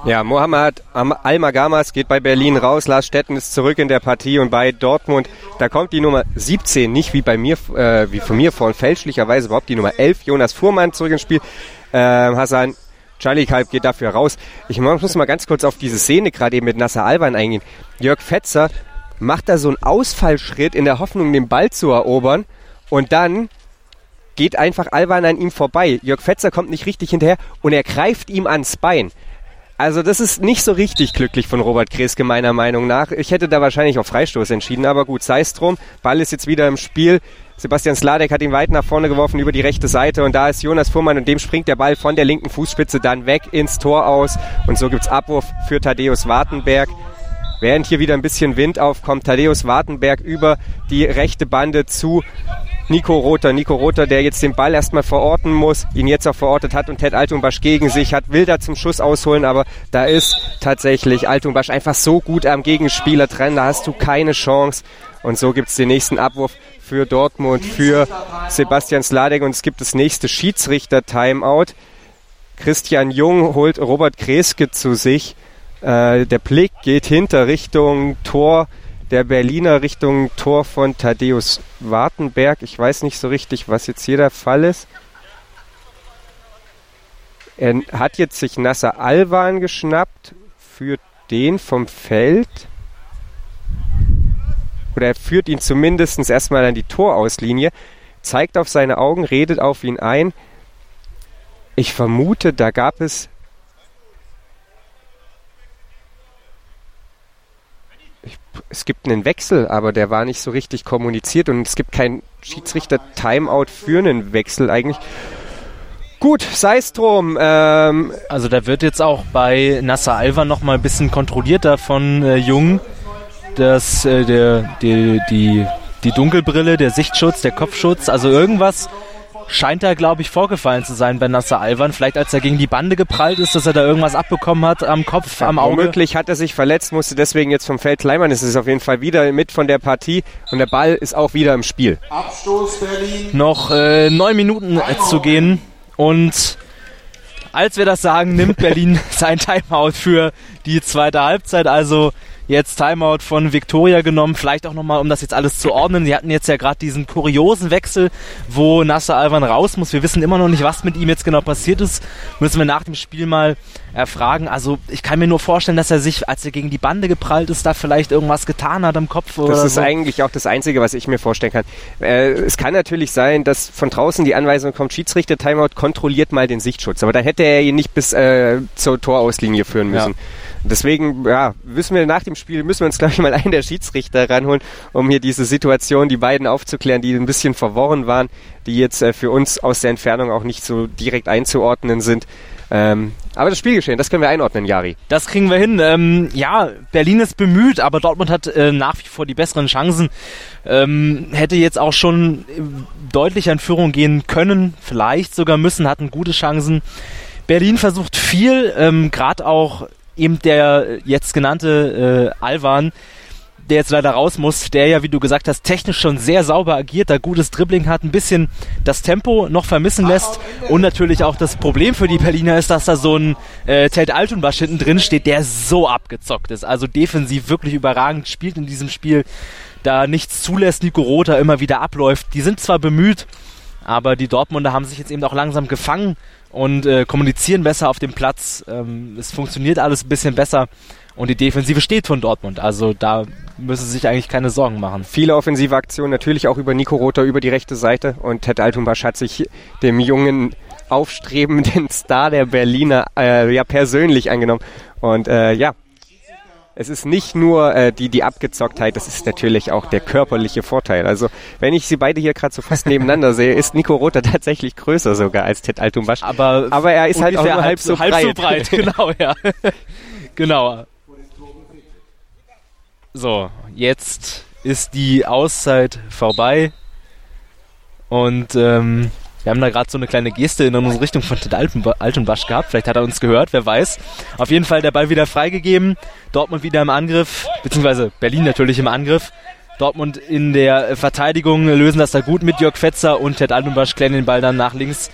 Ja, Mohamed Al-Magamas geht bei Berlin raus. Lars Stetten ist zurück in der Partie und bei Dortmund, da kommt die Nummer 17, nicht wie bei mir, äh, wie von mir vorhin fälschlicherweise überhaupt die Nummer 11, Jonas Fuhrmann zurück ins Spiel. Äh, Hassan Charlie Kalb geht dafür raus. Ich muss mal ganz kurz auf diese Szene gerade eben mit Nasser Alban eingehen. Jörg Fetzer macht da so einen Ausfallschritt in der Hoffnung, den Ball zu erobern und dann geht einfach Alban an ihm vorbei. Jörg Fetzer kommt nicht richtig hinterher und er greift ihm ans Bein. Also das ist nicht so richtig glücklich von Robert Kreske meiner Meinung nach. Ich hätte da wahrscheinlich auf Freistoß entschieden, aber gut, sei es drum. Ball ist jetzt wieder im Spiel. Sebastian Sladek hat ihn weit nach vorne geworfen über die rechte Seite und da ist Jonas Fuhrmann und dem springt der Ball von der linken Fußspitze dann weg ins Tor aus und so gibt's Abwurf für Thaddeus Wartenberg. Während hier wieder ein bisschen Wind aufkommt, Thaddeus Wartenberg über die rechte Bande zu Nico Rother. Nico Rother, der jetzt den Ball erstmal verorten muss, ihn jetzt auch verortet hat und Ted Altumbasch gegen sich hat, will da zum Schuss ausholen, aber da ist tatsächlich Altumbasch einfach so gut am Gegenspieler dran, da hast du keine Chance. Und so gibt es den nächsten Abwurf für Dortmund, für Sebastian Sladek und es gibt das nächste Schiedsrichter-Timeout. Christian Jung holt Robert Kreske zu sich. Äh, der Blick geht hinter Richtung Tor der Berliner Richtung Tor von Thaddeus Wartenberg. Ich weiß nicht so richtig, was jetzt hier der Fall ist. Er hat jetzt sich Nasser Alwan geschnappt, führt den vom Feld. Oder er führt ihn zumindest erstmal an die Torauslinie, zeigt auf seine Augen, redet auf ihn ein. Ich vermute, da gab es es gibt einen Wechsel, aber der war nicht so richtig kommuniziert und es gibt kein Schiedsrichter-Timeout für einen Wechsel eigentlich. Gut, sei es drum. Ähm also da wird jetzt auch bei Nasser Alva noch mal ein bisschen kontrollierter von äh, Jung, dass äh, der, die, die, die Dunkelbrille, der Sichtschutz, der Kopfschutz, also irgendwas scheint da, glaube ich, vorgefallen zu sein bei Nasser Alvan. Vielleicht als er gegen die Bande geprallt ist, dass er da irgendwas abbekommen hat am Kopf, ja, am Auge. Womöglich hat er sich verletzt, musste deswegen jetzt vom Feld Kleimann. Es ist auf jeden Fall wieder mit von der Partie und der Ball ist auch wieder im Spiel. Abstoß Berlin. Noch äh, neun Minuten äh, zu gehen und als wir das sagen, nimmt Berlin sein Timeout für die zweite Halbzeit. Also jetzt Timeout von Victoria genommen. Vielleicht auch nochmal, um das jetzt alles zu ordnen. Sie hatten jetzt ja gerade diesen kuriosen Wechsel, wo Nasser Alvan raus muss. Wir wissen immer noch nicht, was mit ihm jetzt genau passiert ist. Müssen wir nach dem Spiel mal erfragen. Also ich kann mir nur vorstellen, dass er sich, als er gegen die Bande geprallt ist, da vielleicht irgendwas getan hat am Kopf. Das ist so. eigentlich auch das Einzige, was ich mir vorstellen kann. Äh, es kann natürlich sein, dass von draußen die Anweisung kommt, Schiedsrichter Timeout kontrolliert mal den Sichtschutz. Aber dann hätte er ihn nicht bis äh, zur Torauslinie führen müssen. Ja. Deswegen, ja, wissen wir nach dem Spiel, müssen wir uns, glaube ich, mal einen der Schiedsrichter ranholen, um hier diese Situation, die beiden aufzuklären, die ein bisschen verworren waren, die jetzt äh, für uns aus der Entfernung auch nicht so direkt einzuordnen sind. Ähm, aber das Spielgeschehen, das können wir einordnen, Jari. Das kriegen wir hin. Ähm, ja, Berlin ist bemüht, aber Dortmund hat äh, nach wie vor die besseren Chancen. Ähm, hätte jetzt auch schon äh, deutlich in Führung gehen können, vielleicht sogar müssen, hatten gute Chancen. Berlin versucht viel, ähm, gerade auch eben der jetzt genannte äh, Alvan, der jetzt leider raus muss, der ja, wie du gesagt hast, technisch schon sehr sauber agiert, da gutes Dribbling hat, ein bisschen das Tempo noch vermissen lässt und natürlich auch das Problem für die Berliner ist, dass da so ein äh, Ted Altunbasch hinten drin steht, der so abgezockt ist, also defensiv wirklich überragend spielt in diesem Spiel, da nichts zulässt, Nico Rother immer wieder abläuft. Die sind zwar bemüht, aber die Dortmunder haben sich jetzt eben auch langsam gefangen und äh, kommunizieren besser auf dem Platz. Ähm, es funktioniert alles ein bisschen besser und die Defensive steht von Dortmund. Also da müssen sie sich eigentlich keine Sorgen machen. Viele offensive Aktionen, natürlich auch über Nico Rother über die rechte Seite und Ted Altumbasch hat sich dem jungen aufstrebenden Star der Berliner äh, ja persönlich angenommen und äh, ja es ist nicht nur äh, die, die Abgezocktheit, das ist natürlich auch der körperliche Vorteil. Also wenn ich sie beide hier gerade so fast nebeneinander sehe, ist Nico Rother tatsächlich größer sogar als Ted Altumbasch. Aber, Aber er ist halt auch nur halb, halb so halb breit. so breit, genau, ja. genau. So, jetzt ist die Auszeit vorbei und ähm, wir haben da gerade so eine kleine Geste in unsere Richtung von Ted Altenbasch gehabt. Vielleicht hat er uns gehört, wer weiß. Auf jeden Fall der Ball wieder freigegeben. Dortmund wieder im Angriff, beziehungsweise Berlin natürlich im Angriff. Dortmund in der Verteidigung lösen das da gut mit Jörg Fetzer und Ted Altenbasch klären den Ball dann nach links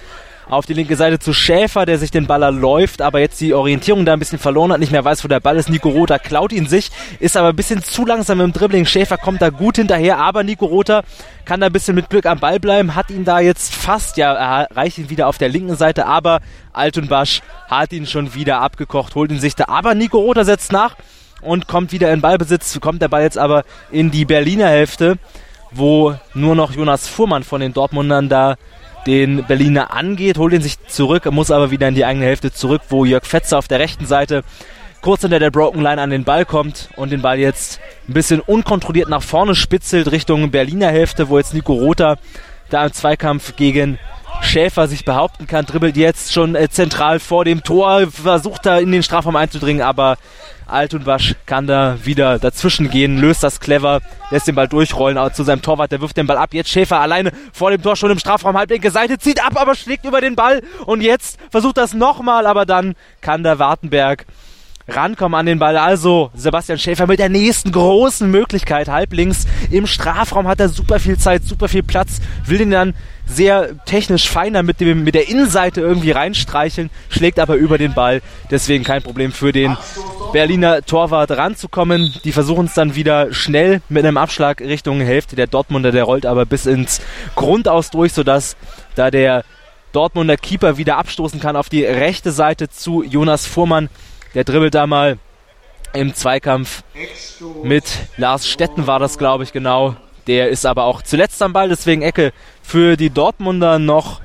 auf die linke Seite zu Schäfer, der sich den Baller läuft, aber jetzt die Orientierung da ein bisschen verloren hat, nicht mehr weiß, wo der Ball ist. Nico Rother klaut ihn sich, ist aber ein bisschen zu langsam im Dribbling. Schäfer kommt da gut hinterher, aber Nico Rother kann da ein bisschen mit Glück am Ball bleiben, hat ihn da jetzt fast, ja, er erreicht ihn wieder auf der linken Seite, aber Altenbasch hat ihn schon wieder abgekocht, holt ihn sich da, aber Nico Rother setzt nach und kommt wieder in Ballbesitz, kommt der Ball jetzt aber in die Berliner Hälfte, wo nur noch Jonas Fuhrmann von den Dortmundern da den Berliner angeht, holt ihn sich zurück, muss aber wieder in die eigene Hälfte zurück, wo Jörg Fetzer auf der rechten Seite kurz hinter der Broken Line an den Ball kommt und den Ball jetzt ein bisschen unkontrolliert nach vorne spitzelt Richtung Berliner Hälfte, wo jetzt Nico Rother da im Zweikampf gegen Schäfer sich behaupten kann, dribbelt jetzt schon äh, zentral vor dem Tor, versucht da in den Strafraum einzudringen, aber Altunbasch kann da wieder dazwischen gehen, löst das clever, lässt den Ball durchrollen zu seinem Torwart, der wirft den Ball ab. Jetzt Schäfer alleine vor dem Tor schon im Strafraum, halblinke Seite, zieht ab, aber schlägt über den Ball und jetzt versucht das nochmal, aber dann kann der Wartenberg rankommen an den Ball. Also Sebastian Schäfer mit der nächsten großen Möglichkeit. Halblinks im Strafraum hat er super viel Zeit, super viel Platz, will den dann sehr technisch feiner mit, dem, mit der Innenseite irgendwie reinstreicheln, schlägt aber über den Ball. Deswegen kein Problem für den Berliner Torwart ranzukommen. Die versuchen es dann wieder schnell mit einem Abschlag Richtung Hälfte. Der Dortmunder, der rollt aber bis ins Grundaus durch, sodass da der Dortmunder Keeper wieder abstoßen kann auf die rechte Seite zu Jonas Fuhrmann. Der dribbelt da mal im Zweikampf mit Lars Stetten war das, glaube ich, genau. Der ist aber auch zuletzt am Ball, deswegen Ecke für die Dortmunder noch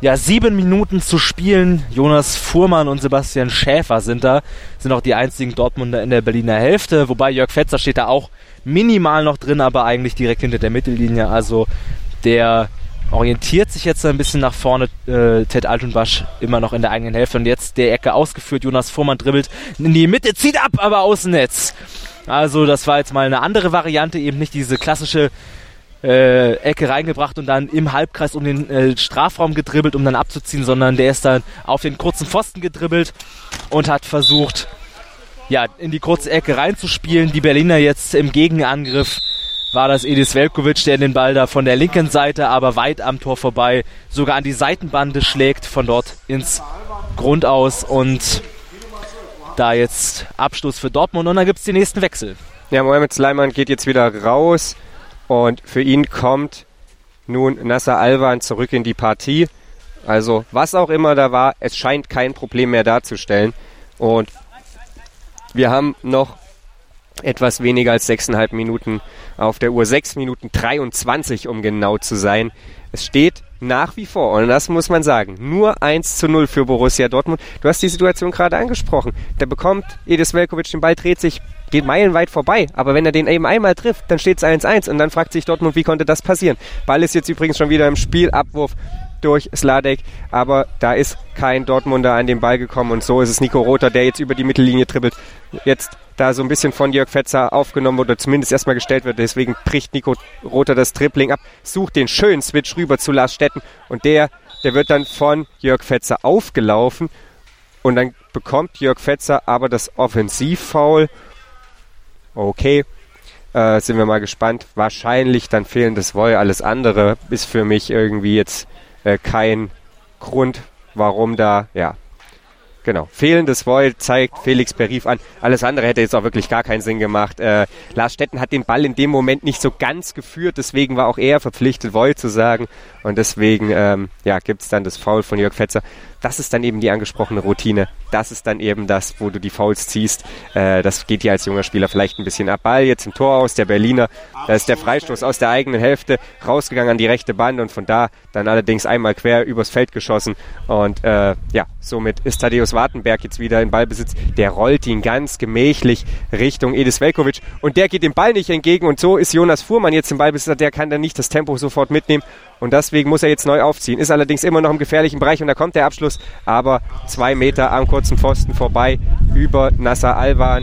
ja, sieben Minuten zu spielen. Jonas Fuhrmann und Sebastian Schäfer sind da, sind auch die einzigen Dortmunder in der Berliner Hälfte, wobei Jörg Fetzer steht da auch minimal noch drin, aber eigentlich direkt hinter der Mittellinie. Also der orientiert sich jetzt ein bisschen nach vorne. Äh, Ted Altenbasch immer noch in der eigenen Hälfte und jetzt der Ecke ausgeführt. Jonas Fuhrmann dribbelt in die Mitte, zieht ab, aber Außennetz. Also das war jetzt mal eine andere Variante, eben nicht diese klassische äh, Ecke reingebracht und dann im Halbkreis um den äh, Strafraum gedribbelt, um dann abzuziehen, sondern der ist dann auf den kurzen Pfosten gedribbelt und hat versucht, ja, in die kurze Ecke reinzuspielen. Die Berliner jetzt im Gegenangriff war das Edis Velkovic, der den Ball da von der linken Seite, aber weit am Tor vorbei, sogar an die Seitenbande schlägt, von dort ins Grundaus und da jetzt Abstoß für Dortmund und dann gibt es den nächsten Wechsel. Ja, Mohamed Sleiman geht jetzt wieder raus und für ihn kommt nun Nasser Alwan zurück in die Partie. Also was auch immer da war, es scheint kein Problem mehr darzustellen. Und wir haben noch etwas weniger als 6,5 Minuten auf der Uhr. 6 Minuten 23, um genau zu sein. Es steht nach wie vor, und das muss man sagen, nur 1 zu 0 für Borussia Dortmund. Du hast die Situation gerade angesprochen. Der bekommt Edis Velkovic den Ball, dreht sich, geht meilenweit vorbei. Aber wenn er den eben einmal trifft, dann steht es 1-1 und dann fragt sich Dortmund, wie konnte das passieren? Ball ist jetzt übrigens schon wieder im Spiel, Abwurf durch Sladek, aber da ist kein Dortmunder an den Ball gekommen und so ist es Nico Rother, der jetzt über die Mittellinie dribbelt. Jetzt da so ein bisschen von Jörg Fetzer aufgenommen oder zumindest erstmal gestellt wird. Deswegen bricht Nico Rother das Dribbling ab, sucht den schönen Switch rüber zu Lars Stetten und der, der wird dann von Jörg Fetzer aufgelaufen und dann bekommt Jörg Fetzer aber das Offensivfoul. Okay, äh, sind wir mal gespannt. Wahrscheinlich dann fehlendes Woll. Alles andere ist für mich irgendwie jetzt äh, kein Grund, warum da, ja, Genau. Fehlendes Void zeigt Felix per Rief an. Alles andere hätte jetzt auch wirklich gar keinen Sinn gemacht. Äh, Lars Stetten hat den Ball in dem Moment nicht so ganz geführt, deswegen war auch er verpflichtet, Void zu sagen. Und deswegen ähm, ja, gibt es dann das Foul von Jörg Fetzer. Das ist dann eben die angesprochene Routine. Das ist dann eben das, wo du die Fouls ziehst. Äh, das geht dir als junger Spieler vielleicht ein bisschen ab. Ball jetzt im Tor aus der Berliner. Da ist der Freistoß aus der eigenen Hälfte rausgegangen an die rechte Bande und von da dann allerdings einmal quer übers Feld geschossen. Und äh, ja, somit ist Thaddeus Wartenberg jetzt wieder in Ballbesitz. Der rollt ihn ganz gemächlich Richtung Edis Velkovic und der geht dem Ball nicht entgegen und so ist Jonas Fuhrmann jetzt im Ballbesitz. Der kann dann nicht das Tempo sofort mitnehmen und deswegen muss er jetzt neu aufziehen. Ist allerdings immer noch im gefährlichen Bereich und da kommt der Abschluss, aber zwei Meter am kurzen Pfosten vorbei über Nasser Alwan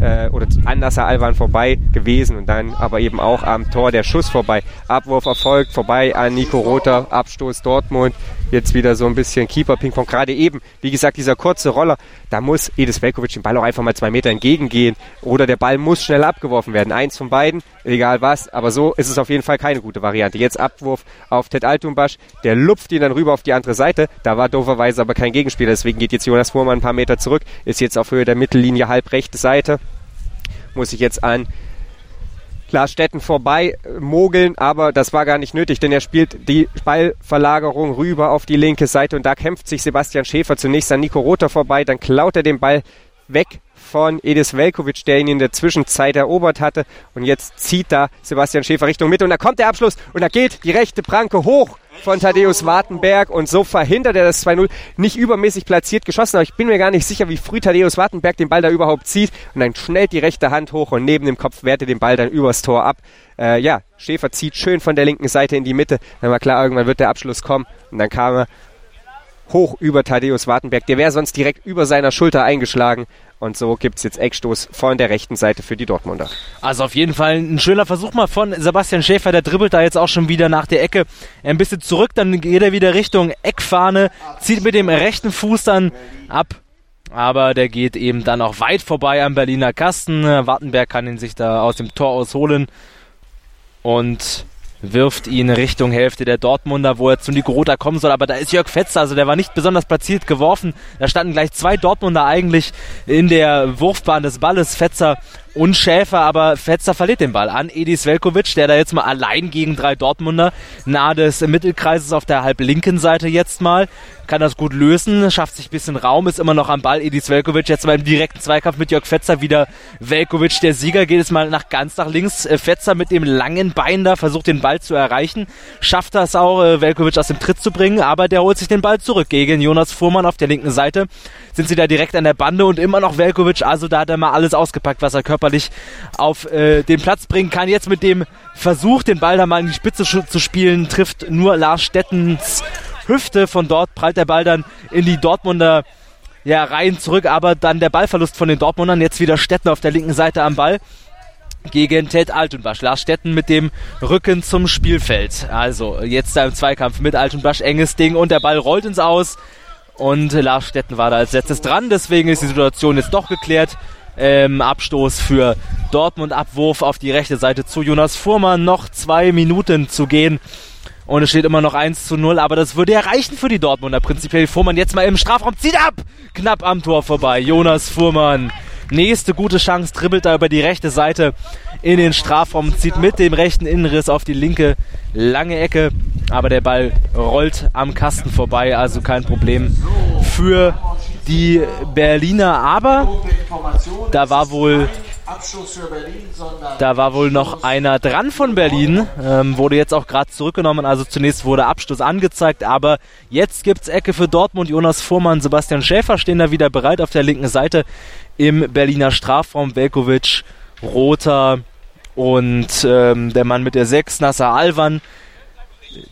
äh, oder an Nasser Alwan vorbei gewesen und dann aber eben auch am Tor der Schuss vorbei. Abwurf erfolgt, vorbei an Nico Rother, Abstoß Dortmund. Jetzt wieder so ein bisschen Keeper-Ping-Pong. Gerade eben, wie gesagt, dieser kurze Roller, da muss Edis Velkovic den Ball auch einfach mal zwei Meter entgegengehen oder der Ball muss schnell abgeworfen werden. Eins von beiden, egal was, aber so ist es auf jeden Fall keine gute Variante. Jetzt Abwurf auf Ted Altumbasch, der lupft ihn dann rüber auf die andere Seite. Da war dooferweise aber kein Gegenspieler, deswegen geht jetzt Jonas Fuhrmann ein paar Meter zurück, ist jetzt auf Höhe der Mittellinie halb rechte Seite. Muss ich jetzt an Lars Stetten vorbei mogeln, aber das war gar nicht nötig, denn er spielt die Ballverlagerung rüber auf die linke Seite und da kämpft sich Sebastian Schäfer zunächst an Nico Rother vorbei, dann klaut er den Ball weg von Edis Velkovic, der ihn in der Zwischenzeit erobert hatte. Und jetzt zieht da Sebastian Schäfer Richtung Mitte und da kommt der Abschluss und da geht die rechte Pranke hoch von Thaddeus Wartenberg und so verhindert er das 2-0. Nicht übermäßig platziert geschossen, aber ich bin mir gar nicht sicher, wie früh Thaddeus Wartenberg den Ball da überhaupt zieht. Und dann schnellt die rechte Hand hoch und neben dem Kopf wehrt er den Ball dann übers Tor ab. Äh, ja, Schäfer zieht schön von der linken Seite in die Mitte. Dann war klar, irgendwann wird der Abschluss kommen. Und dann kam er hoch über Thaddeus Wartenberg. Der wäre sonst direkt über seiner Schulter eingeschlagen. Und so gibt's jetzt Eckstoß von der rechten Seite für die Dortmunder. Also auf jeden Fall ein schöner Versuch mal von Sebastian Schäfer. Der dribbelt da jetzt auch schon wieder nach der Ecke ein bisschen zurück. Dann geht er wieder Richtung Eckfahne, zieht mit dem rechten Fuß dann ab. Aber der geht eben dann auch weit vorbei am Berliner Kasten. Wartenberg kann ihn sich da aus dem Tor ausholen. Und wirft ihn Richtung Hälfte der Dortmunder, wo er zu Nico Rota kommen soll. Aber da ist Jörg Fetzer, also der war nicht besonders platziert geworfen. Da standen gleich zwei Dortmunder eigentlich in der Wurfbahn des Balles. Fetzer und Schäfer, aber Fetzer verliert den Ball an Edis Velkovic, der da jetzt mal allein gegen drei Dortmunder nahe des Mittelkreises auf der halb linken Seite jetzt mal kann das gut lösen, schafft sich ein bisschen Raum, ist immer noch am Ball. Edis Velkovic jetzt mal im direkten Zweikampf mit Jörg Fetzer wieder. Velkovic, der Sieger, geht es mal nach ganz nach links. Äh, Fetzer mit dem langen Bein da versucht den Ball zu erreichen, schafft das auch, äh, Velkovic aus dem Tritt zu bringen, aber der holt sich den Ball zurück gegen Jonas Fuhrmann auf der linken Seite. Sind sie da direkt an der Bande und immer noch Velkovic, also da hat er mal alles ausgepackt, was er körperlich auf äh, den Platz bringen kann. Jetzt mit dem Versuch, den Ball da mal in die Spitze zu spielen, trifft nur Lars Stettens Hüfte. Von dort prallt der Ball dann in die Dortmunder ja, Reihen zurück, aber dann der Ballverlust von den Dortmundern. Jetzt wieder Stetten auf der linken Seite am Ball gegen Ted Altenbasch. Lars Stetten mit dem Rücken zum Spielfeld. Also jetzt da im Zweikampf mit Altenbasch, enges Ding und der Ball rollt ins Aus. Und Lars Stetten war da als letztes dran, deswegen ist die Situation jetzt doch geklärt. Ähm, Abstoß für Dortmund, Abwurf auf die rechte Seite zu Jonas Fuhrmann. Noch zwei Minuten zu gehen. Und es steht immer noch 1 zu 0, aber das würde ja reichen für die Dortmunder. Prinzipiell Fuhrmann jetzt mal im Strafraum, zieht ab! Knapp am Tor vorbei. Jonas Fuhrmann. Nächste gute Chance, dribbelt da über die rechte Seite in den Strafraum, zieht mit dem rechten Innenriss auf die linke lange Ecke, aber der Ball rollt am Kasten vorbei, also kein Problem für die Berliner. Aber da war wohl da war wohl noch einer dran von Berlin, ähm, wurde jetzt auch gerade zurückgenommen. Also zunächst wurde Abstoß angezeigt, aber jetzt gibt es Ecke für Dortmund. Jonas Fuhrmann, Sebastian Schäfer stehen da wieder bereit auf der linken Seite im Berliner Strafraum. Velkovic, Roter und ähm, der Mann mit der 6, Nasser Alvan.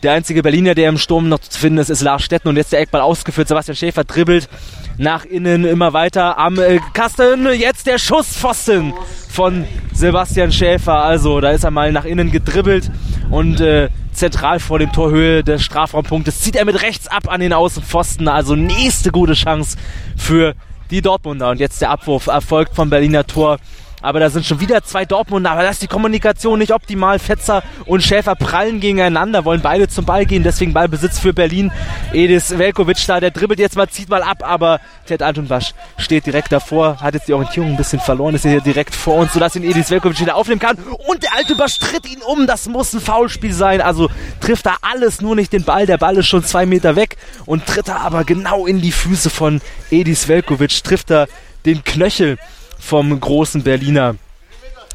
Der einzige Berliner, der im Sturm noch zu finden ist, ist Lars Stetten und jetzt der Eckball ausgeführt. Sebastian Schäfer dribbelt nach innen immer weiter am äh, Kasten. Jetzt der Schusspfosten von Sebastian Schäfer. Also da ist er mal nach innen gedribbelt und äh, zentral vor dem Torhöhe des Strafraumpunktes zieht er mit rechts ab an den Außenpfosten. Also nächste gute Chance für die Dortmunder. Und jetzt der Abwurf erfolgt vom Berliner Tor aber da sind schon wieder zwei Dortmunder, aber da ist die Kommunikation nicht optimal. Fetzer und Schäfer prallen gegeneinander, wollen beide zum Ball gehen, deswegen Ballbesitz für Berlin. Edis Velkovic da, der dribbelt jetzt mal, zieht mal ab, aber Ted Antonbasch steht direkt davor, hat jetzt die Orientierung ein bisschen verloren, ist hier direkt vor uns, sodass ihn Edis Velkovic wieder aufnehmen kann. Und der Altonbasch tritt ihn um, das muss ein Foulspiel sein, also trifft da alles, nur nicht den Ball. Der Ball ist schon zwei Meter weg und tritt da aber genau in die Füße von Edis Velkovic, trifft da den Knöchel vom großen Berliner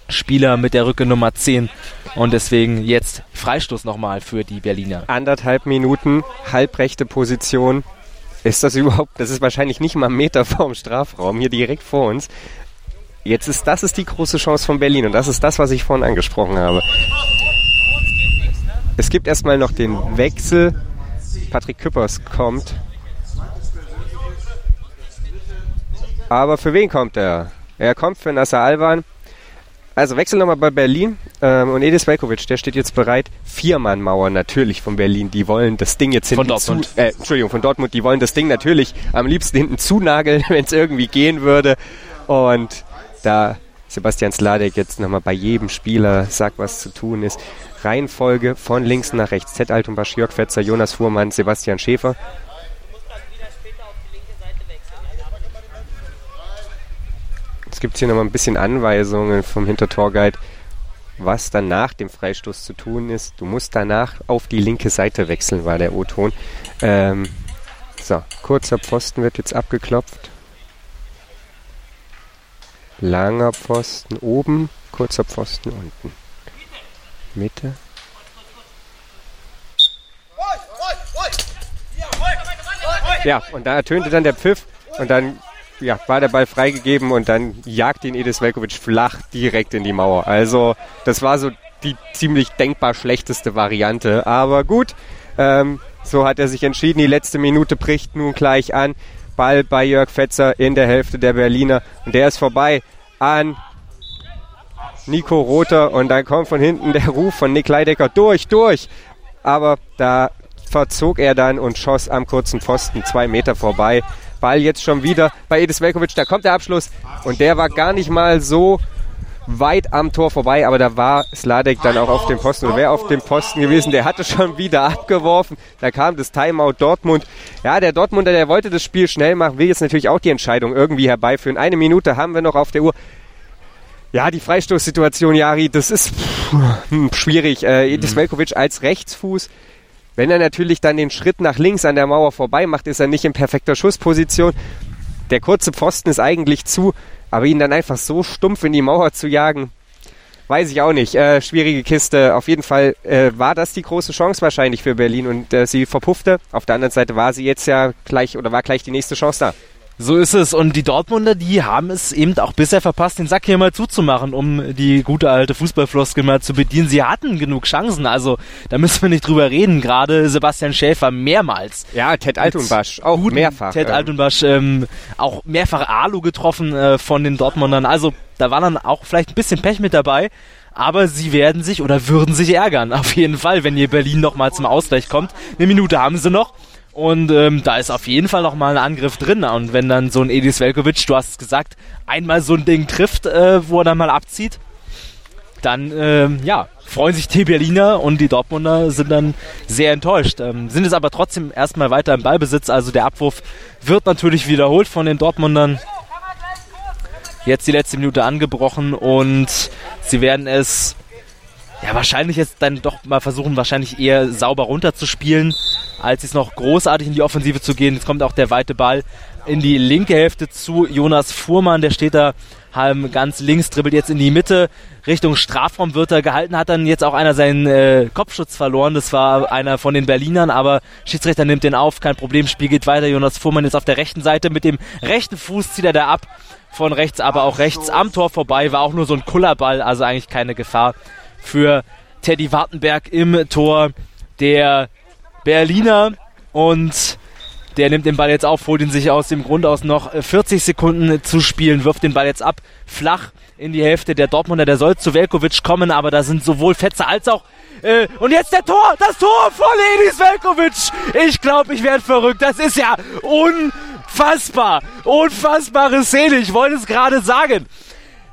Spieler mit der Rücke Nummer 10. Und deswegen jetzt Freistoß nochmal für die Berliner. Anderthalb Minuten, halbrechte Position. Ist das überhaupt, das ist wahrscheinlich nicht mal ein Meter vorm Strafraum, hier direkt vor uns. Jetzt ist, das ist die große Chance von Berlin und das ist das, was ich vorhin angesprochen habe. Es gibt erstmal noch den Wechsel. Patrick Küppers kommt. Aber für wen kommt er? Er kommt für Nasser Alban. Also wechsel nochmal bei Berlin. Ähm, und Edis Velkovic, der steht jetzt bereit. Viermann-Mauer natürlich von Berlin. Die wollen das Ding jetzt hinten von Dortmund. Zu, äh, Entschuldigung, von Dortmund. Die wollen das Ding natürlich am liebsten hinten zunageln, wenn es irgendwie gehen würde. Und da Sebastian Sladek jetzt nochmal bei jedem Spieler sagt, was zu tun ist. Reihenfolge von links nach rechts. Z. Altumbasch, Jörg Fetzer, Jonas Fuhrmann, Sebastian Schäfer. Jetzt gibt es hier nochmal ein bisschen Anweisungen vom Hintertorguide, was dann nach dem Freistoß zu tun ist. Du musst danach auf die linke Seite wechseln, war der O-Ton. Ähm, so, kurzer Pfosten wird jetzt abgeklopft. Langer Pfosten oben, kurzer Pfosten unten. Mitte. Ja, und da ertönte dann der Pfiff und dann ja, war der Ball freigegeben und dann jagt ihn Edis Velkovic flach direkt in die Mauer. Also das war so die ziemlich denkbar schlechteste Variante. Aber gut, ähm, So hat er sich entschieden. Die letzte Minute bricht nun gleich an. Ball bei Jörg Fetzer in der Hälfte der Berliner. Und der ist vorbei an Nico Rother. Und dann kommt von hinten der Ruf von Nick Leidecker durch, durch. Aber da verzog er dann und schoss am kurzen Pfosten zwei Meter vorbei. Ball jetzt schon wieder bei Edis Velkovic. Da kommt der Abschluss. Und der war gar nicht mal so weit am Tor vorbei, aber da war Sladek dann auch auf dem Posten oder wäre auf dem Posten gewesen. Der hatte schon wieder abgeworfen. Da kam das Timeout Dortmund. Ja, der Dortmunder, der wollte das Spiel schnell machen, will jetzt natürlich auch die Entscheidung irgendwie herbeiführen. Eine Minute haben wir noch auf der Uhr. Ja, die Freistoßsituation, Jari, das ist pff, schwierig. Äh, Edis mhm. Velkovic als Rechtsfuß. Wenn er natürlich dann den Schritt nach links an der Mauer vorbei macht, ist er nicht in perfekter Schussposition. Der kurze Pfosten ist eigentlich zu. Aber ihn dann einfach so stumpf in die Mauer zu jagen, weiß ich auch nicht. Äh, schwierige Kiste. Auf jeden Fall äh, war das die große Chance wahrscheinlich für Berlin und äh, sie verpuffte. Auf der anderen Seite war sie jetzt ja gleich oder war gleich die nächste Chance da. So ist es. Und die Dortmunder, die haben es eben auch bisher verpasst, den Sack hier mal zuzumachen, um die gute alte Fußballfloskel mal zu bedienen. Sie hatten genug Chancen. Also da müssen wir nicht drüber reden. Gerade Sebastian Schäfer mehrmals. Ja, Ted Altunbasch auch mehrfach. Ted ähm. Altunbasch ähm, auch mehrfach Alu getroffen äh, von den Dortmundern. Also da war dann auch vielleicht ein bisschen Pech mit dabei. Aber sie werden sich oder würden sich ärgern. Auf jeden Fall, wenn hier Berlin nochmal zum Ausgleich kommt. Eine Minute haben sie noch. Und ähm, da ist auf jeden Fall noch mal ein Angriff drin. Und wenn dann so ein Edis Velkovic, du hast es gesagt, einmal so ein Ding trifft, äh, wo er dann mal abzieht, dann ähm, ja, freuen sich die Berliner und die Dortmunder sind dann sehr enttäuscht. Ähm, sind es aber trotzdem erstmal weiter im Ballbesitz. Also der Abwurf wird natürlich wiederholt von den Dortmundern. Jetzt die letzte Minute angebrochen und sie werden es ja, wahrscheinlich jetzt dann doch mal versuchen, wahrscheinlich eher sauber runterzuspielen, als jetzt noch großartig in die Offensive zu gehen. Jetzt kommt auch der weite Ball in die linke Hälfte zu Jonas Fuhrmann, der steht da halb ganz links, dribbelt jetzt in die Mitte, Richtung Strafraum wird er gehalten, hat dann jetzt auch einer seinen äh, Kopfschutz verloren, das war einer von den Berlinern, aber Schiedsrichter nimmt den auf, kein Problem, Spiel geht weiter, Jonas Fuhrmann ist auf der rechten Seite, mit dem rechten Fuß zieht er da ab, von rechts, aber auch rechts am Tor vorbei, war auch nur so ein Kullerball, also eigentlich keine Gefahr für Teddy Wartenberg im Tor der Berliner und der nimmt den Ball jetzt auf, holt ihn sich aus dem Grund aus noch 40 Sekunden zu spielen, wirft den Ball jetzt ab, flach in die Hälfte der Dortmunder, der soll zu Velkovic kommen, aber da sind sowohl Fetzer als auch äh, und jetzt der Tor, das Tor von Edis Velkovic. Ich glaube, ich werde verrückt. Das ist ja unfassbar. Unfassbare Szene. Ich wollte es gerade sagen.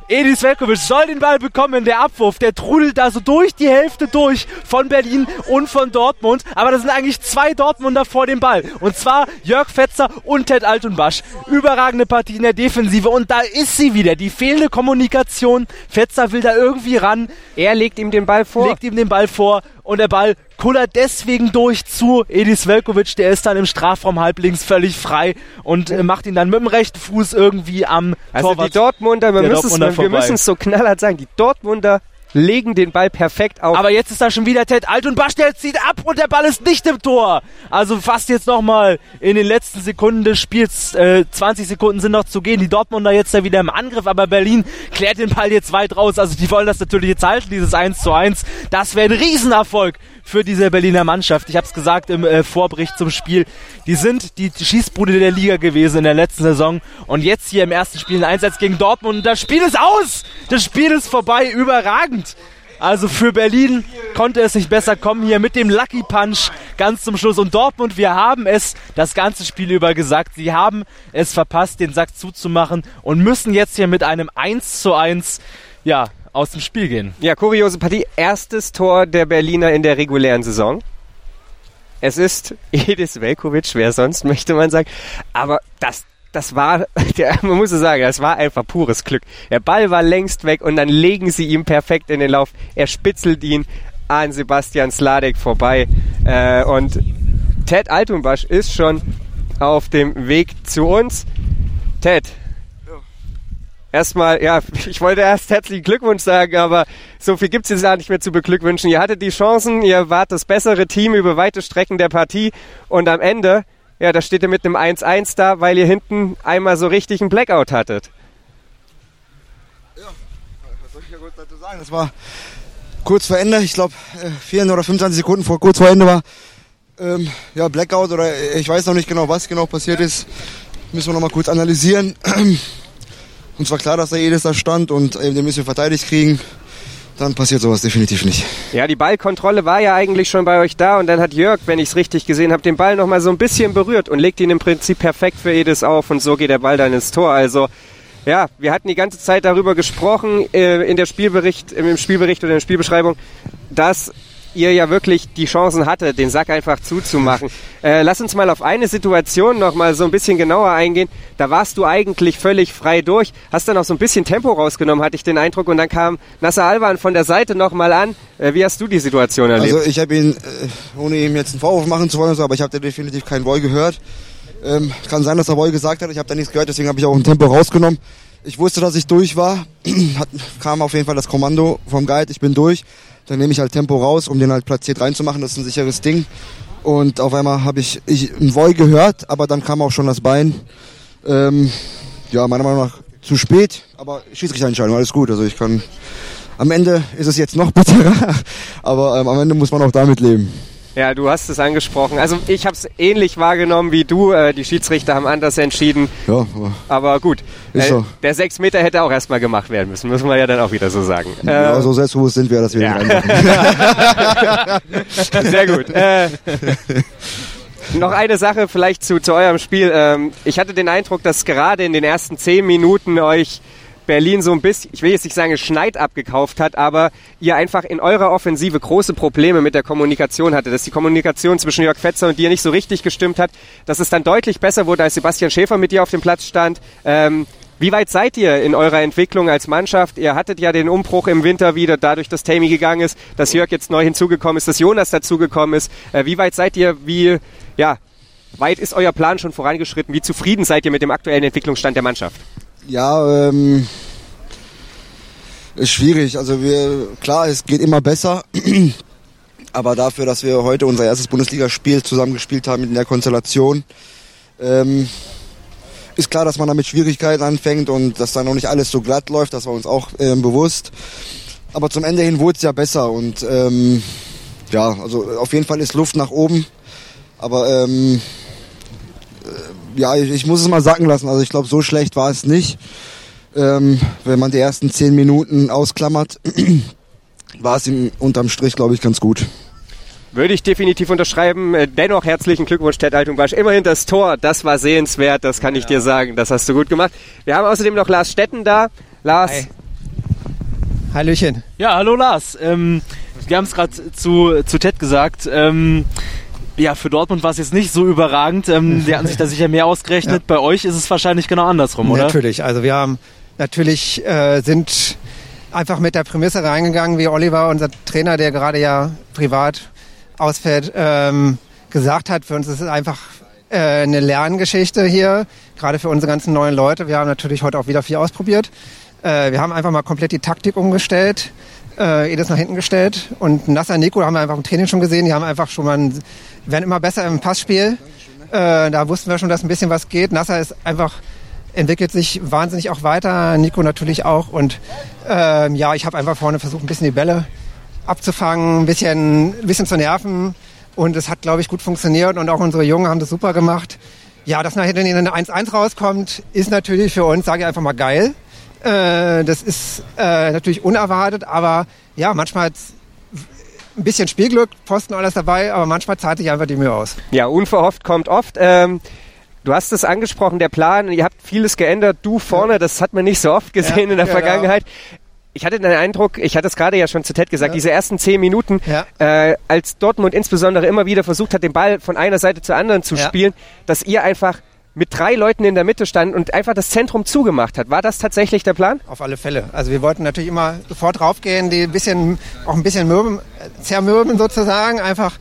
Edis Velkovic soll den Ball bekommen. Der Abwurf, der trudelt da so durch die Hälfte durch von Berlin und von Dortmund. Aber da sind eigentlich zwei Dortmunder vor dem Ball. Und zwar Jörg Fetzer und Ted Altunbasch. Überragende Partie in der Defensive. Und da ist sie wieder. Die fehlende Kommunikation. Fetzer will da irgendwie ran. Er legt ihm den Ball vor. Legt ihm den Ball vor. Und der Ball kullert deswegen durch zu Edis Velkovic, der ist dann im Strafraum halblinks völlig frei und äh, macht ihn dann mit dem rechten Fuß irgendwie am also Torwart. Die Dortmunder, wir müssen es so knallhart sagen, die Dortmunder legen den Ball perfekt auf. Aber jetzt ist da schon wieder Ted Alt und Basch, der zieht ab und der Ball ist nicht im Tor. Also fast jetzt nochmal in den letzten Sekunden des Spiels. Äh, 20 Sekunden sind noch zu gehen. Die Dortmunder jetzt da wieder im Angriff, aber Berlin klärt den Ball jetzt weit raus. Also die wollen das natürlich jetzt halten, dieses 1 zu 1. Das wäre ein Riesenerfolg für diese Berliner Mannschaft. Ich habe es gesagt im äh, Vorbericht zum Spiel. Die sind die Schießbude der Liga gewesen in der letzten Saison und jetzt hier im ersten Spiel ein Einsatz gegen Dortmund. Und das Spiel ist aus. Das Spiel ist vorbei. Überragend. Also für Berlin konnte es nicht besser kommen hier mit dem Lucky Punch ganz zum Schluss. Und Dortmund, wir haben es das ganze Spiel über gesagt. Sie haben es verpasst, den Sack zuzumachen und müssen jetzt hier mit einem 1 zu 1 ja, aus dem Spiel gehen. Ja, kuriose Partie. Erstes Tor der Berliner in der regulären Saison. Es ist Edis Velkovic, wer sonst möchte man sagen. Aber das, das war, der, man muss es sagen, das war einfach pures Glück. Der Ball war längst weg und dann legen sie ihm perfekt in den Lauf. Er spitzelt ihn an Sebastian Sladek vorbei. Äh, und Ted Altunbasch ist schon auf dem Weg zu uns. Ted, erstmal, ja, ich wollte erst herzlichen Glückwunsch sagen, aber so viel gibt es jetzt gar nicht mehr zu beglückwünschen. Ihr hattet die Chancen, ihr wart das bessere Team über weite Strecken der Partie und am Ende, ja, da steht ihr mit einem 1-1 da, weil ihr hinten einmal so richtig einen Blackout hattet. Ja, was soll ich ja gut dazu sagen? Das war kurz vor Ende, ich glaube 4 oder 25 Sekunden vor kurz vor Ende war Ähm, ja, Blackout oder ich weiß noch nicht genau, was genau passiert ist. Müssen wir noch mal kurz analysieren. Uns war klar, dass der Edis da stand und äh, den müssen wir verteidigt kriegen. Dann passiert sowas definitiv nicht. Ja, die Ballkontrolle war ja eigentlich schon bei euch da und dann hat Jörg, wenn ich es richtig gesehen habe, den Ball noch mal so ein bisschen berührt und legt ihn im Prinzip perfekt für Edis auf und so geht der Ball dann ins Tor. Also ja, wir hatten die ganze Zeit darüber gesprochen äh, in der Spielbericht, im Spielbericht oder in der Spielbeschreibung, dass ihr ja wirklich die Chancen hatte, den Sack einfach zuzumachen. Äh, lass uns mal auf eine Situation noch mal so ein bisschen genauer eingehen. Da warst du eigentlich völlig frei durch, hast dann auch so ein bisschen Tempo rausgenommen, hatte ich den Eindruck, und dann kam Nasser Alban von der Seite noch mal an. Äh, wie hast du die Situation erlebt? Also ich habe ihn, äh, ohne ihm jetzt einen Vorwurf machen zu wollen, aber ich habe definitiv keinen Boy gehört. Ähm, kann sein, dass er Boy gesagt hat, ich habe da nichts gehört, deswegen habe ich auch ein Tempo rausgenommen. Ich wusste, dass ich durch war, hat, kam auf jeden Fall das Kommando vom Guide, ich bin durch. Dann nehme ich halt Tempo raus, um den halt platziert reinzumachen. Das ist ein sicheres Ding. Und auf einmal habe ich, ich ein Voi gehört, aber dann kam auch schon das Bein. Ähm, ja, meiner Meinung nach zu spät, aber Schiedsrichterentscheidung, alles gut. Also ich kann, am Ende ist es jetzt noch bitterer, aber ähm, am Ende muss man auch damit leben. Ja, du hast es angesprochen. Also ich habe es ähnlich wahrgenommen wie du. Äh, die Schiedsrichter haben anders entschieden. Ja, aber gut. Ist Äh, so. der sechs Meter hätte auch erstmal gemacht werden müssen, müssen wir ja dann auch wieder so sagen. ja, Äh, so selbstbewusst sind wir, dass wir ja. den reinmachen. Sehr gut. Äh, noch eine Sache vielleicht zu, zu eurem Spiel. Ähm, ich hatte den Eindruck, dass gerade in den ersten zehn Minuten euch Berlin so ein bisschen, ich will jetzt nicht sagen, Schneid abgekauft hat, aber ihr einfach in eurer Offensive große Probleme mit der Kommunikation hatte, dass die Kommunikation zwischen Jörg Fetzer und dir nicht so richtig gestimmt hat, dass es dann deutlich besser wurde, als Sebastian Schäfer mit dir auf dem Platz stand. Ähm, wie weit seid ihr in eurer Entwicklung als Mannschaft? Ihr hattet ja den Umbruch im Winter wieder, dadurch, dass Tammy gegangen ist, dass Jörg jetzt neu hinzugekommen ist, dass Jonas dazugekommen ist. Äh, wie weit seid ihr, wie, ja, weit ist euer Plan schon vorangeschritten? Wie zufrieden seid ihr mit dem aktuellen Entwicklungsstand der Mannschaft? Ja, ähm, ist schwierig. Also wir, klar, es geht immer besser. Aber dafür, dass wir heute unser erstes Bundesligaspiel zusammengespielt haben in der Konstellation, ähm, ist klar, dass man damit Schwierigkeiten anfängt und dass da noch nicht alles so glatt läuft. Das war uns auch ähm, bewusst. Aber zum Ende hin wurde es ja besser und ähm, ja, also auf jeden Fall ist Luft nach oben. Aber ähm, äh, ja, ich, ich muss es mal sacken lassen. Also ich glaube, so schlecht war es nicht. Ähm, wenn man die ersten zehn Minuten ausklammert, war es im, unterm Strich, glaube ich, ganz gut. Würde ich definitiv unterschreiben. Äh, Dennoch herzlichen Glückwunsch, Ted Altumbasch. Immerhin das Tor, das war sehenswert, das kann ich dir sagen. Das hast du gut gemacht. Wir haben außerdem noch Lars Stetten da. Lars, Hi. Hallöchen. Ja, hallo Lars. Ähm, wir haben es gerade zu, zu Ted gesagt. Ähm, ja, für Dortmund war es jetzt nicht so überragend. Ähm, die hatten sich da sicher mehr ausgerechnet. Bei euch ist es wahrscheinlich genau andersrum, oder? Natürlich. Also wir haben natürlich äh, sind einfach mit der Prämisse reingegangen, wie Oliver, unser Trainer, der gerade ja privat ausfällt, ähm, gesagt hat. Für uns ist es einfach äh, eine Lerngeschichte hier, gerade für unsere ganzen neuen Leute. Wir haben natürlich heute auch wieder viel ausprobiert. Äh, wir haben einfach mal komplett die Taktik umgestellt. Äh, Edis nach hinten gestellt und Nasser Nico haben wir einfach im Training schon gesehen. Die haben einfach schon mal, ein, werden immer besser im Passspiel. Äh, da wussten wir schon, dass ein bisschen was geht. Nasser ist einfach entwickelt sich wahnsinnig auch weiter, Nico natürlich auch. Und ähm, ja, ich habe einfach vorne versucht, ein bisschen die Bälle abzufangen, ein bisschen, ein bisschen zu nerven. Und es hat, glaube ich, gut funktioniert. Und auch unsere Jungen haben das super gemacht. Ja, dass nachher dann eine 1-1 rauskommt, ist natürlich für uns, sage ich einfach mal, geil. Äh, das ist äh, natürlich unerwartet, aber ja, manchmal ein bisschen Spielglück, Posten alles dabei, aber manchmal zahlt sich einfach die Mühe aus. ja, unverhofft kommt oft. Ähm, du hast es angesprochen, der Plan, ihr habt vieles geändert. Du vorne, das hat man nicht so oft gesehen Ja, in der genau. Vergangenheit. Ich hatte den Eindruck, ich hatte es gerade ja schon zu Ted gesagt, Ja. diese ersten zehn Minuten, Ja. äh, als Dortmund insbesondere immer wieder versucht hat, den Ball von einer Seite zur anderen zu Ja. spielen, dass ihr einfach mit drei Leuten in der Mitte stand und einfach das Zentrum zugemacht hat. War das tatsächlich der Plan? Auf alle Fälle. Also wir wollten natürlich immer sofort raufgehen, die ein bisschen, auch ein bisschen mürben, äh, zermürben sozusagen, einfach,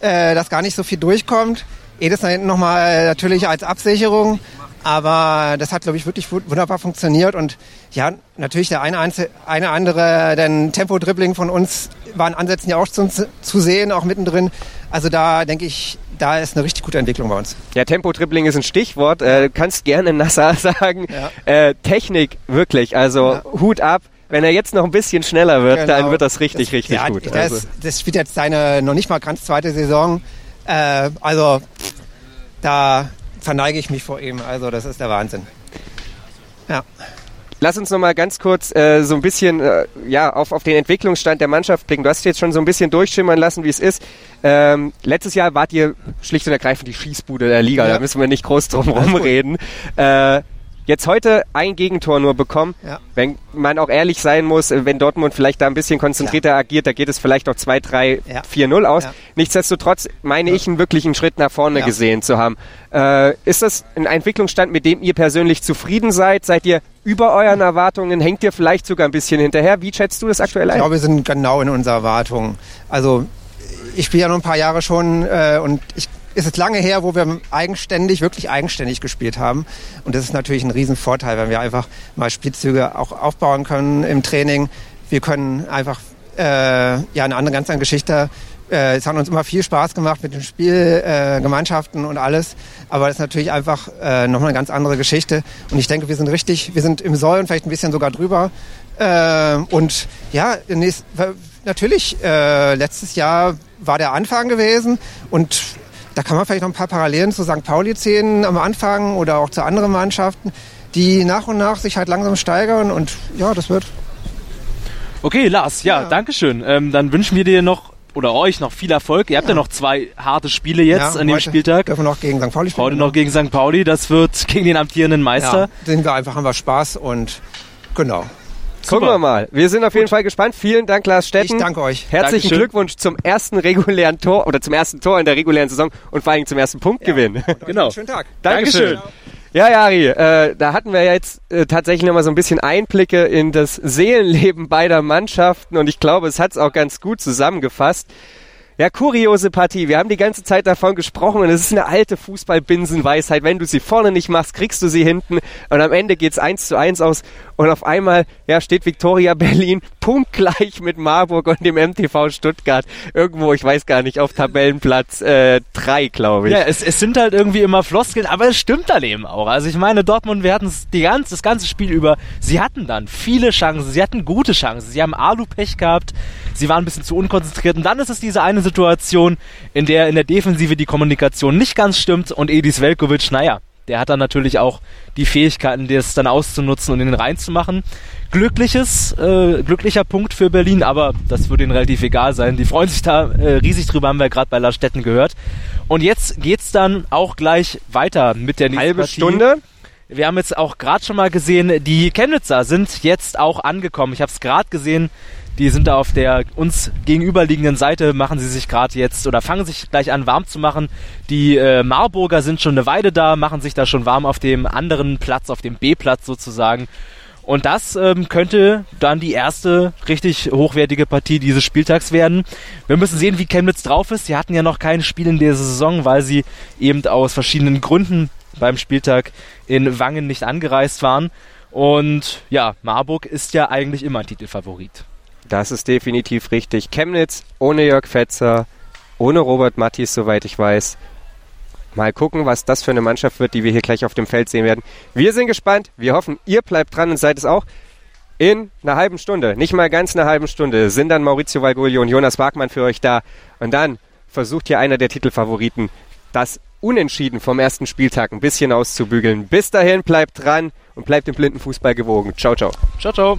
äh, dass gar nicht so viel durchkommt. Edis da hinten nochmal natürlich als Absicherung, aber das hat, glaube ich, wirklich wu- wunderbar funktioniert und ja, natürlich der eine, Einzel eine andere, denn Tempo-Dribbling von uns war in Ansätzen ja auch zu, zu sehen, auch mittendrin. Also da denke ich, da ist eine richtig gute Entwicklung bei uns. Ja, Tempo-Dribbling ist ein Stichwort. Äh, du kannst gerne Nassar sagen. Ja. Äh, Technik, wirklich. Also Ja. Hut ab. Wenn er jetzt noch ein bisschen schneller wird, dann Genau. wird das richtig, richtig ja, gut. Das, Also. das spielt jetzt seine noch nicht mal ganz zweite Saison. Äh, also da verneige ich mich vor ihm. Also das ist der Wahnsinn. Ja. Lass uns noch mal ganz kurz äh, so ein bisschen äh, ja, auf, auf den Entwicklungsstand der Mannschaft blicken. Du hast jetzt schon so ein bisschen durchschimmern lassen, wie es ist. Ähm, letztes Jahr wart ihr schlicht und ergreifend die Schießbude der Liga. Ja. Da müssen wir nicht groß drum rumreden. Äh, Jetzt heute ein Gegentor nur bekommen. Ja. Wenn man auch ehrlich sein muss, äh, wenn Dortmund vielleicht da ein bisschen konzentrierter Ja. agiert, da geht es vielleicht auch 2, 3, Ja. 4-0 aus. Ja. Nichtsdestotrotz meine ich einen wirklichen Schritt nach vorne gesehen zu haben. Äh, ist das ein Entwicklungsstand, mit dem ihr persönlich zufrieden seid? Seid ihr über euren Erwartungen? Hängt ihr vielleicht sogar ein bisschen hinterher? Wie schätzt du das aktuell Ich ein? glaube, wir sind genau in unserer Erwartung. Also ich spiele ja noch ein paar Jahre schon äh, und ich, es ist lange her, wo wir eigenständig, wirklich eigenständig gespielt haben. Und das ist natürlich ein Riesenvorteil, wenn wir einfach mal Spielzüge auch aufbauen können im Training. Wir können einfach äh, ja eine andere ganz andere Geschichte. Äh, es hat uns immer viel Spaß gemacht mit dem Spiel, äh, und alles. Aber das ist natürlich einfach äh, nochmal eine ganz andere Geschichte. Und ich denke, wir sind richtig, wir sind im Soll und vielleicht ein bisschen sogar drüber. Äh, und ja, nächst, natürlich, äh, letztes Jahr war der Anfang gewesen und da kann man vielleicht noch ein paar Parallelen zu St. Pauli ziehen am Anfang oder auch zu anderen Mannschaften, die nach und nach sich halt langsam steigern und ja, das wird. Okay, Lars, ja, Ja. danke schön. Ähm, dann wünschen wir dir noch oder euch noch viel Erfolg. Ihr habt ja, noch zwei harte Spiele jetzt ja, an dem Spieltag. Dürfen wir noch gegen St. Pauli spielen. Heute noch gegen St. Pauli. Das wird gegen den amtierenden Meister. Ja, sind wir einfach, haben wir Spaß und genau. Gucken wir mal. Wir sind auf jeden Fall gespannt. Vielen Dank, Lars Stetten. Ich danke euch. Herzlichen Dankeschön. Glückwunsch zum ersten regulären Tor oder zum ersten Tor in der regulären Saison und vor allem zum ersten Punktgewinn. Genau. Schönen Tag. Dankeschön. Ja, Jari, äh, da hatten wir jetzt äh, tatsächlich nochmal so ein bisschen Einblicke in das Seelenleben beider Mannschaften und ich glaube, es hat es auch ganz gut zusammengefasst. Ja, kuriose Partie. Wir haben die ganze Zeit davon gesprochen und es ist eine alte Fußballbinsenweisheit. Wenn du sie vorne nicht machst, kriegst du sie hinten und am Ende geht's eins zu eins aus und auf einmal ja, steht Viktoria Berlin punktgleich mit Marburg und dem MTV Stuttgart. Irgendwo, ich weiß gar nicht, auf Tabellenplatz äh, glaube ich. Ja, es, es sind halt irgendwie immer Floskeln, aber es stimmt dann eben auch. Also ich meine, Dortmund, wir hatten es die das ganze Spiel über, sie hatten dann viele Chancen, sie hatten gute Chancen, sie haben Alu-Pech gehabt, sie waren ein bisschen zu unkonzentriert und dann ist es diese eine Situation, in der in der Defensive die Kommunikation nicht ganz stimmt und Edis Velkovic, naja, der hat dann natürlich auch die Fähigkeiten, das dann auszunutzen und in den reinzumachen. Glückliches, äh, glücklicher Punkt für Berlin, aber das würde ihnen relativ egal sein. Die freuen sich da äh, riesig drüber, haben wir gerade bei Lars Stetten gehört. Und jetzt geht's dann auch gleich weiter mit der nächsten Halbe Partie. Stunde. Wir haben jetzt auch gerade schon mal gesehen, die Chemnitzer sind jetzt auch angekommen. Ich habe es gerade gesehen. Die sind da auf der uns gegenüberliegenden Seite, machen sie sich gerade jetzt oder fangen sich gleich an warm zu machen. Die äh, Marburger sind schon eine Weile da, machen sich da schon warm auf dem anderen Platz, auf dem B-Platz sozusagen. Und das ähm, könnte dann die erste richtig hochwertige Partie dieses Spieltags werden. Wir müssen sehen, wie Chemnitz drauf ist. Sie hatten ja noch kein Spiel in dieser Saison, weil sie eben aus verschiedenen Gründen beim Spieltag in Wangen nicht angereist waren. Und ja, Marburg ist ja eigentlich immer Titelfavorit. Das ist definitiv richtig. Chemnitz ohne Jörg Fetzer, ohne Robert Mattis, soweit ich weiß. Mal gucken, was das für eine Mannschaft wird, die wir hier gleich auf dem Feld sehen werden. Wir sind gespannt. Wir hoffen, ihr bleibt dran und seid es auch. In einer halben Stunde, nicht mal ganz einer halben Stunde, sind dann Maurizio Valgoglio und Jonas Wagmann für euch da. Und dann versucht hier einer der Titelfavoriten, das Unentschieden vom ersten Spieltag ein bisschen auszubügeln. Bis dahin, bleibt dran und bleibt dem blinden Fußball gewogen. Ciao, ciao. Ciao, ciao.